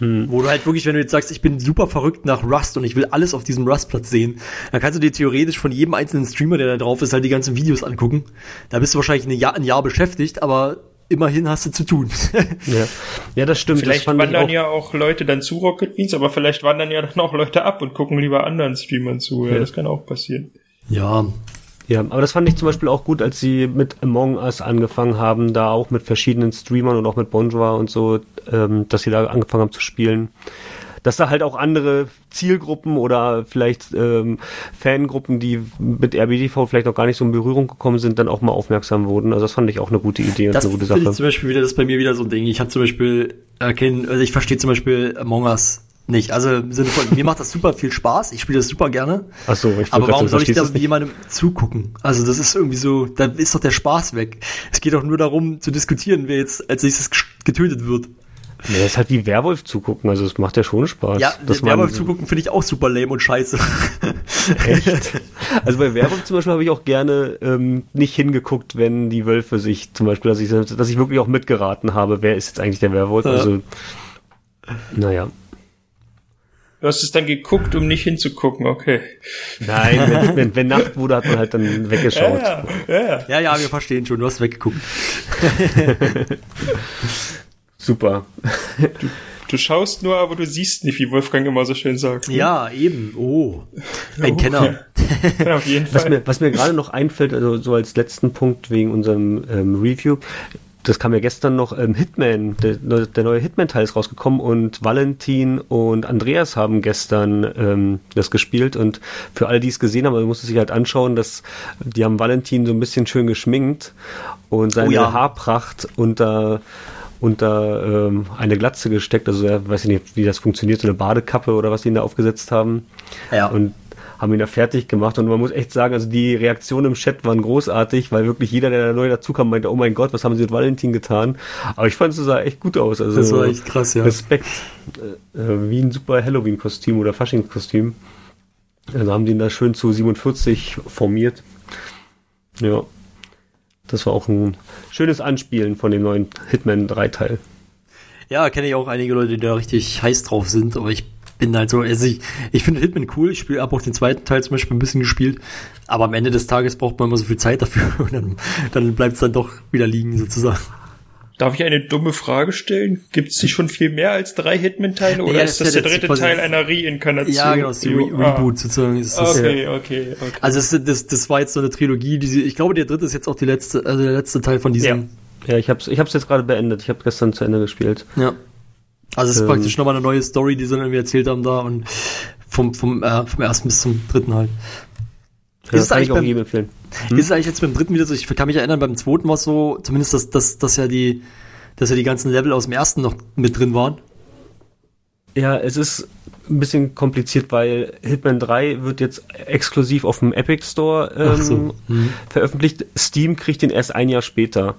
Wo du halt wirklich, wenn du jetzt sagst, ich bin super verrückt nach Rust und ich will alles auf diesem Rust-Platz sehen, dann kannst du dir theoretisch von jedem einzelnen Streamer, der da drauf ist, halt die ganzen Videos angucken. Da bist du wahrscheinlich ein Jahr, ein Jahr beschäftigt, aber immerhin hast du zu tun. Ja, ja das stimmt. Vielleicht das wandern auch, ja auch Leute dann zu Rocket Beans, aber vielleicht wandern ja dann auch Leute ab und gucken lieber anderen Streamern zu. Ja, Ja. das kann auch passieren. ja, Ja, aber das fand ich zum Beispiel auch gut, als sie mit Among Us angefangen haben, da auch mit verschiedenen Streamern und auch mit Bonjour und so, ähm, dass sie da angefangen haben zu spielen. Dass da halt auch andere Zielgruppen oder vielleicht ähm, Fangruppen, die mit RBTV vielleicht noch gar nicht so in Berührung gekommen sind, dann auch mal aufmerksam wurden. Also das fand ich auch eine gute Idee und das eine gute finde ich Sache. zum Beispiel wieder, das ist bei mir wieder so ein Ding. Ich habe zum Beispiel erkennen, also ich verstehe zum Beispiel Among Us nicht. Also im Sinne von, mir macht das super viel Spaß, ich spiele das super gerne. Ach so, ich Aber warum soll ich da jemandem zugucken? Also das ist irgendwie so, da ist doch der Spaß weg. Es geht doch nur darum zu diskutieren, wer jetzt als nächstes getötet wird. Nee, das ist halt wie Werwolf zugucken, also es macht ja schon Spaß. Ja, dass das Werwolf zugucken finde ich auch super lame und scheiße. Echt? Also bei Werbung zum Beispiel habe ich auch gerne ähm, nicht hingeguckt, wenn die Wölfe sich zum Beispiel, dass ich, dass ich wirklich auch mitgeraten habe, wer ist jetzt eigentlich der Werwolf. Ja. Also, naja. Du hast es dann geguckt, um nicht hinzugucken, okay. Nein, wenn, wenn, wenn Nacht wurde, hat man halt dann weggeschaut. Ja, ja, ja. ja, ja, wir verstehen schon, du hast weggeguckt. Super. Du schaust nur, aber du siehst nicht, wie Wolfgang immer so schön sagt. ne? Ja, eben. Oh, ein Kenner. Ja, auf jeden Was Fall. mir, was mir gerade noch einfällt, also so als letzten Punkt wegen unserem ähm, Review, das kam ja gestern noch, ähm, Hitman, der, der neue Hitman-Teil ist rausgekommen und Valentin und Andreas haben gestern ähm, das gespielt und für alle, die es gesehen haben, also musste sich halt anschauen, dass die haben Valentin so ein bisschen schön geschminkt und seine Oh ja. Haarpracht unter unter ähm, eine Glatze gesteckt, also er weiß ich nicht, wie das funktioniert, so eine Badekappe oder was die ihn da aufgesetzt haben Ja. und haben ihn da fertig gemacht und man muss echt sagen, also die Reaktionen im Chat waren großartig, weil wirklich jeder, der da neu dazukam, meinte, oh mein Gott, was haben sie mit Valentin getan? Aber ich fand, es sah echt gut aus. Also Das war echt krass, ja. Respekt. Äh, äh, wie ein super Halloween-Kostüm oder Faschingskostüm. Also haben die ihn da schön zu 47 formiert. Ja. Das war auch ein schönes Anspielen von dem neuen Hitman 3-Teil. Ja, kenne ich auch einige Leute, die da richtig heiß drauf sind, aber ich bin halt so, also ich, ich finde Hitman cool, ich spiele ab auch den zweiten Teil zum Beispiel ein bisschen gespielt, aber am Ende des Tages braucht man immer so viel Zeit dafür und dann, dann bleibt es dann doch wieder liegen sozusagen. Darf ich eine dumme Frage stellen? Gibt es nicht schon viel mehr als drei Hitman-Teile oder Ja, ist das das der ja dritte das- Teil einer Reinkarnation? Ja, genau, das ist die Re Ah. Reboot sozusagen. Ist das, Okay, okay, okay. Also es, das, das war jetzt so eine Trilogie, die sie, ich glaube, der dritte ist jetzt auch die letzte, also der letzte Teil von diesem. Ja, ich hab's, ich hab's jetzt gerade beendet. Ich habe gestern zu Ende gespielt. Ja. Also es ist Ähm. praktisch nochmal eine neue Story, die sie dann irgendwie erzählt haben da und vom, vom, äh, vom ersten bis zum dritten halt. Ja, Ist es kann eigentlich ich auch beim- jedem empfehlen. Ist es eigentlich jetzt beim dritten wieder so, ich kann mich erinnern, beim zweiten war es so, zumindest, dass, dass, dass ja die, dass ja die ganzen Level aus dem ersten noch mit drin waren. Ja, es ist ein bisschen kompliziert, weil Hitman 3 wird jetzt exklusiv auf dem Epic Store ähm, so. Mhm. veröffentlicht. Steam kriegt den erst ein Jahr später.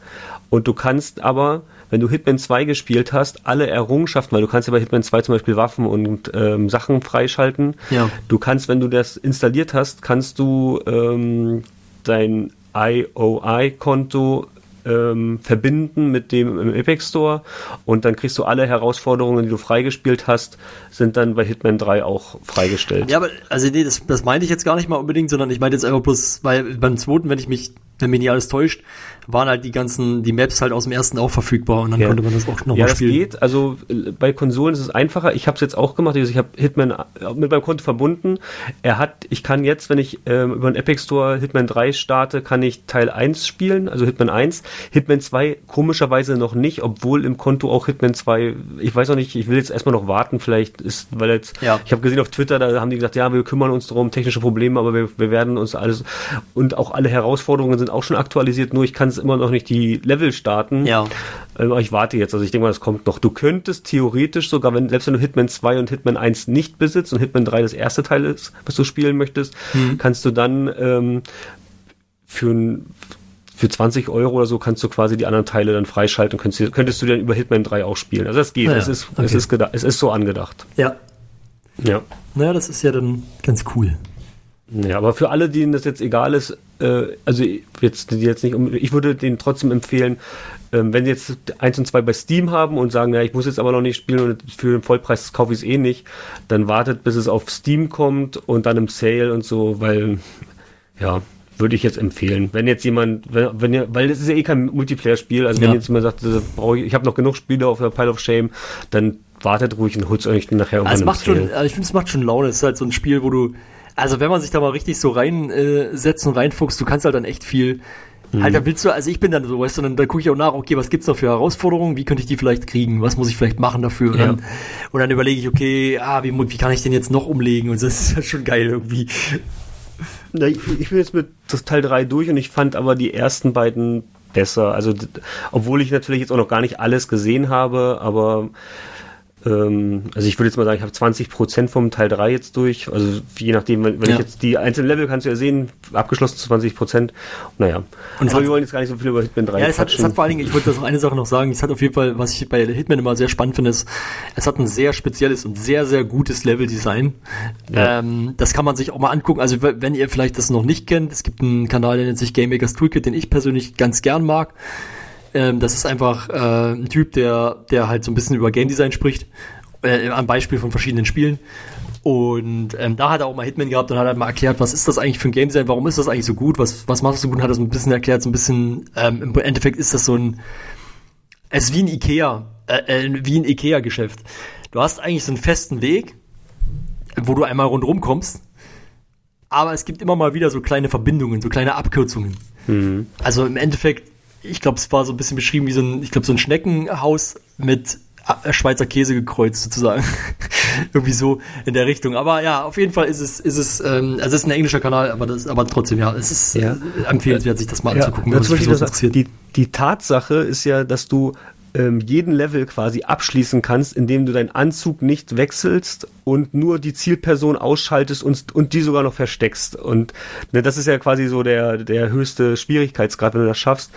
Und du kannst aber, wenn du Hitman 2 gespielt hast, alle Errungenschaften, weil du kannst ja bei Hitman 2 zum Beispiel Waffen und ähm, Sachen freischalten. Ja. Du kannst, wenn du das installiert hast, kannst du ähm, dein IOI-Konto ähm, verbinden mit dem im Epic Store und dann kriegst du alle Herausforderungen, die du freigespielt hast, sind dann bei Hitman 3 auch freigestellt. Ja, aber also nee, das, das meinte ich jetzt gar nicht mal unbedingt, sondern ich meinte jetzt einfach bloß, weil beim zweiten, wenn ich mich, wenn mich nicht alles täuscht, waren halt die ganzen, die Maps halt aus dem ersten auch verfügbar und dann Ja. konnte man das auch nochmal Ja, das spielen. geht. Also äh, bei Konsolen ist es einfacher. Ich habe es jetzt auch gemacht. Also ich habe Hitman äh, mit meinem Konto verbunden. Er hat, ich kann jetzt, wenn ich ähm, über den Epic Store Hitman 3 starte, kann ich Teil 1 spielen, also Hitman 1. Hitman 2 komischerweise noch nicht, obwohl im Konto auch Hitman 2, ich weiß noch nicht, ich will jetzt erstmal noch warten, vielleicht ist, weil jetzt, Ja. ich habe gesehen auf Twitter, da haben die gesagt, ja, wir kümmern uns darum, technische Probleme, aber wir, wir werden uns alles, und auch alle Herausforderungen sind auch schon aktualisiert, nur ich kann es immer noch nicht die Level starten. Ja. Ähm, Aber ich warte jetzt, also ich denke mal, das kommt noch. Du könntest theoretisch sogar, wenn, selbst wenn du Hitman 2 und Hitman 1 nicht besitzt und Hitman 3 das erste Teil ist, was du spielen möchtest, kannst du dann ähm, für ein für 20 Euro oder so kannst du quasi die anderen Teile dann freischalten und könntest, könntest du dann über Hitman 3 auch spielen. Also das geht, Ah ja, es, ist, okay. es, ist es ist so angedacht. Ja. Ja. Naja, das ist ja dann ganz cool. Ja, aber für alle, denen das jetzt egal ist, äh, also jetzt, jetzt nicht, um- ich würde denen trotzdem empfehlen, ähm, wenn sie jetzt eins und zwei bei Steam haben und sagen, ja, ich muss jetzt aber noch nicht spielen und für den Vollpreis kaufe ich es eh nicht, dann wartet, bis es auf Steam kommt und dann im Sale und so, weil, ja, würde ich jetzt empfehlen. Wenn jetzt jemand, wenn, wenn ihr, weil das ist ja eh kein Multiplayer-Spiel, also wenn Ja. jetzt jemand sagt, ich, ich habe noch genug Spiele auf der Pile of Shame, dann wartet ruhig und holt es euch nachher irgendwann Also es macht schon, also ich finde, es macht schon Laune. Es ist halt so ein Spiel, wo du, also wenn man sich da mal richtig so reinsetzt äh, und reinfuchst, du kannst halt dann echt viel. Mhm. Halt, da willst du, also ich bin dann so, weißt du, dann, dann gucke ich auch nach, okay, was gibt's da für Herausforderungen, wie könnte ich die vielleicht kriegen, was muss ich vielleicht machen dafür? Und, Ja. dann, und dann überlege ich, okay, ah, wie, wie kann ich den jetzt noch umlegen? Und das ist halt schon geil irgendwie. Na, ich, ich bin jetzt mit Teil 3 durch und ich fand aber die ersten beiden besser. Also, obwohl ich natürlich jetzt auch noch gar nicht alles gesehen habe, aber ähm, also ich würde jetzt mal sagen, ich habe 20% vom Teil 3 jetzt durch. Also je nachdem, wenn, wenn Ja. ich jetzt die einzelnen Level kannst du ja sehen, abgeschlossen zu 20%. Naja. Und aber hat- wir wollen jetzt gar nicht so viel über Hitman 3 Ja, es hat, es hat vor allen Dingen, ich wollte das noch eine Sache noch sagen, es hat auf jeden Fall, was ich bei Hitman immer sehr spannend finde, ist, es hat ein sehr spezielles und sehr, sehr gutes Leveldesign. Ja. Ähm, das kann man sich auch mal angucken. Also wenn ihr vielleicht das noch nicht kennt, es gibt einen Kanal, der nennt sich Game Makers Toolkit, den ich persönlich ganz gern mag. Ähm, das ist einfach äh, ein Typ, der, der halt so ein bisschen über Game Design spricht, äh, am Beispiel von verschiedenen Spielen. Und ähm, da hat er auch mal Hitman gehabt und hat halt mal erklärt, was ist das eigentlich für ein Game Design, warum ist das eigentlich so gut, was, was macht das so gut, und hat das ein bisschen erklärt, so ein bisschen, ähm, im Endeffekt ist das so ein, es ist wie ein Ikea, äh, äh, wie ein Ikea-Geschäft. Du hast eigentlich so einen festen Weg, wo du einmal rundherum kommst, aber es gibt immer mal wieder so kleine Verbindungen, so kleine Abkürzungen. Also im Endeffekt, ich glaube, es war so ein bisschen beschrieben wie so ein, ich glaube, so ein Schneckenhaus mit äh, Schweizer Käse gekreuzt sozusagen. Irgendwie so in der Richtung. Aber ja, auf jeden Fall ist es, ist es, ähm, also es ist ein englischer Kanal, aber das, aber trotzdem, ja, es ist Ja. äh, empfehlenswert, sich das mal Ja, anzugucken, wenn man sich das, interessiert. die, die Tatsache ist ja, dass du ähm, jeden Level quasi abschließen kannst, indem du deinen Anzug nicht wechselst und nur die Zielperson ausschaltest und, und die sogar noch versteckst. Und ne, das ist ja quasi so der, der höchste Schwierigkeitsgrad, wenn du das schaffst.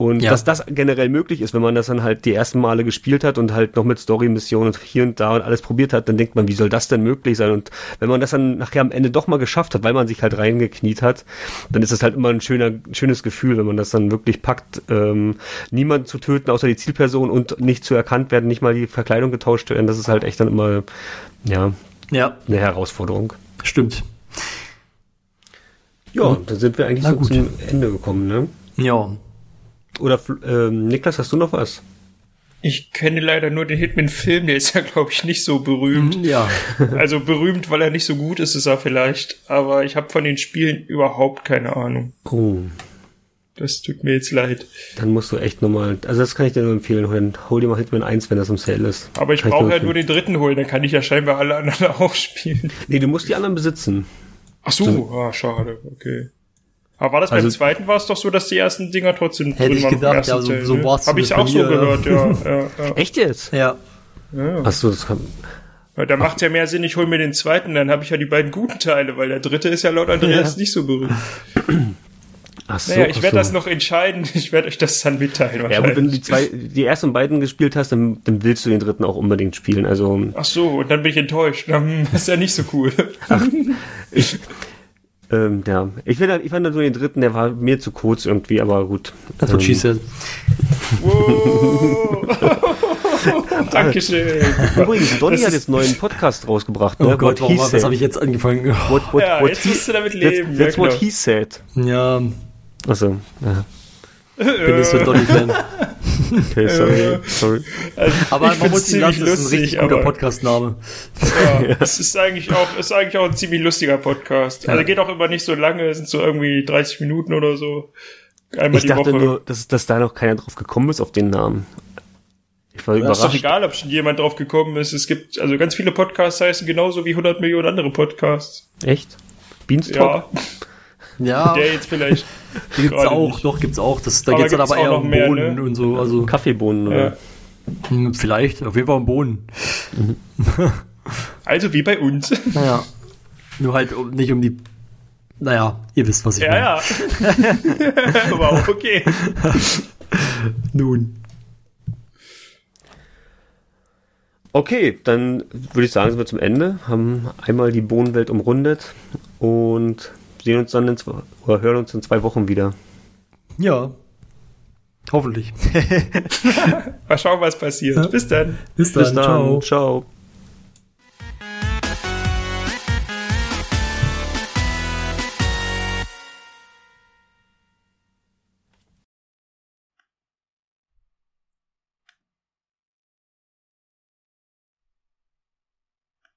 Und Ja. dass das generell möglich ist, wenn man das dann halt die ersten Male gespielt hat und halt noch mit Story-Missionen und hier und da und alles probiert hat, dann denkt man, wie soll das denn möglich sein? Und wenn man das dann nachher am Ende doch mal geschafft hat, weil man sich halt reingekniet hat, dann ist es halt immer ein schöner, schönes Gefühl, wenn man das dann wirklich packt, ähm, niemanden zu töten, außer die Zielperson und nicht zu erkannt werden, nicht mal die Verkleidung getauscht werden. Das ist halt echt dann immer, ja, Ja, eine Herausforderung. stimmt. Ja, dann sind wir eigentlich Na so gut. zum Ende gekommen, ne? Ja. Oder ähm, Niklas, hast du noch was? Ich kenne leider nur den Hitman-Film, der ist ja, glaube ich, nicht so berühmt. Ja. Also berühmt, weil er nicht so gut ist, ist er vielleicht. Aber ich habe von den Spielen überhaupt keine Ahnung. Oh, Das tut mir jetzt leid. dann musst du echt nochmal, also das kann ich dir nur empfehlen, hol, hol dir mal Hitman 1, wenn das im Sale ist. Aber ich brauche ja nur den dritten holen, dann kann ich ja scheinbar alle anderen auch spielen. Nee, du musst die anderen besitzen. Ach so, ah, schade, okay. Aber war das beim Also- zweiten war es doch so, dass die ersten Dinger trotzdem Hätte ich waren im gedacht, ja, so- Teil, so ne? war's Hab ich auch so gehört, ja. ja, ja. Echt jetzt? Ja. Achso, das kann. ja da macht ja mehr Sinn, ich hol mir den zweiten, dann habe ich ja die beiden guten Teile, weil der dritte ist ja laut Andreas nicht so berühmt. Achso, Naja, ich ach werde so. das noch entscheiden, ich werde euch das dann mitteilen Ja, gut, wenn du die zwei, die ersten beiden gespielt hast, dann, dann willst du den dritten auch unbedingt spielen. Also Ach so, und dann bin ich enttäuscht. Das ist ja nicht so cool. Ähm, ja, ich finde, ich fand so den dritten, der war mir zu kurz irgendwie, aber gut. That's what she Ähm, said. Wow. Dankeschön. Übrigens, Donny hat jetzt einen neuen Podcast rausgebracht. Oh Ne? Gott, What he warum, was said. habe ich jetzt angefangen? What, what, Ja, what jetzt he- musst du damit that's, leben. that's ja, what genau. he said. Ja, Achso, ja. bin nicht so ein Donny-Fan. Okay, sorry. sorry. Also, Aber ich man muss ihn lassen, ziemlich das ist ein richtig lustig, guter Podcast-Name. Ja, es ist eigentlich auch, es ist eigentlich auch ein ziemlich lustiger Podcast. Also geht auch immer nicht so lange, es sind so irgendwie 30 Minuten oder so. Einmal Ich die dachte Woche. nur, dass, dass da noch keiner drauf gekommen ist auf den Namen. Ich war ist doch überrascht. egal, ob schon jemand drauf gekommen ist. Es gibt, also ganz viele Podcasts heißen genauso wie 100 Millionen andere Podcasts. Echt? Beanstalk? Ja, Ja, der jetzt vielleicht. gibt's gerade auch, nicht. doch, gibt's auch. Das, da Aber geht's dann gibt's aber auch eher um mehr, Bohnen ne? und so. Also, Kaffeebohnen oder? Ja. hm, vielleicht, auf jeden Fall um Bohnen. Also wie bei uns. Naja. Nur halt um, nicht um die. Naja, ihr wisst, was ich Ja, meine. ja. Aber auch okay. Nun. Okay, dann würde ich sagen, sind wir zum Ende. Haben einmal die Bohnenwelt umrundet und sehen uns dann in zwei, oder hören uns in zwei Wochen wieder. Ja. Hoffentlich. Mal schauen, was passiert. Bis dann. Bis Bis dann. Ciao.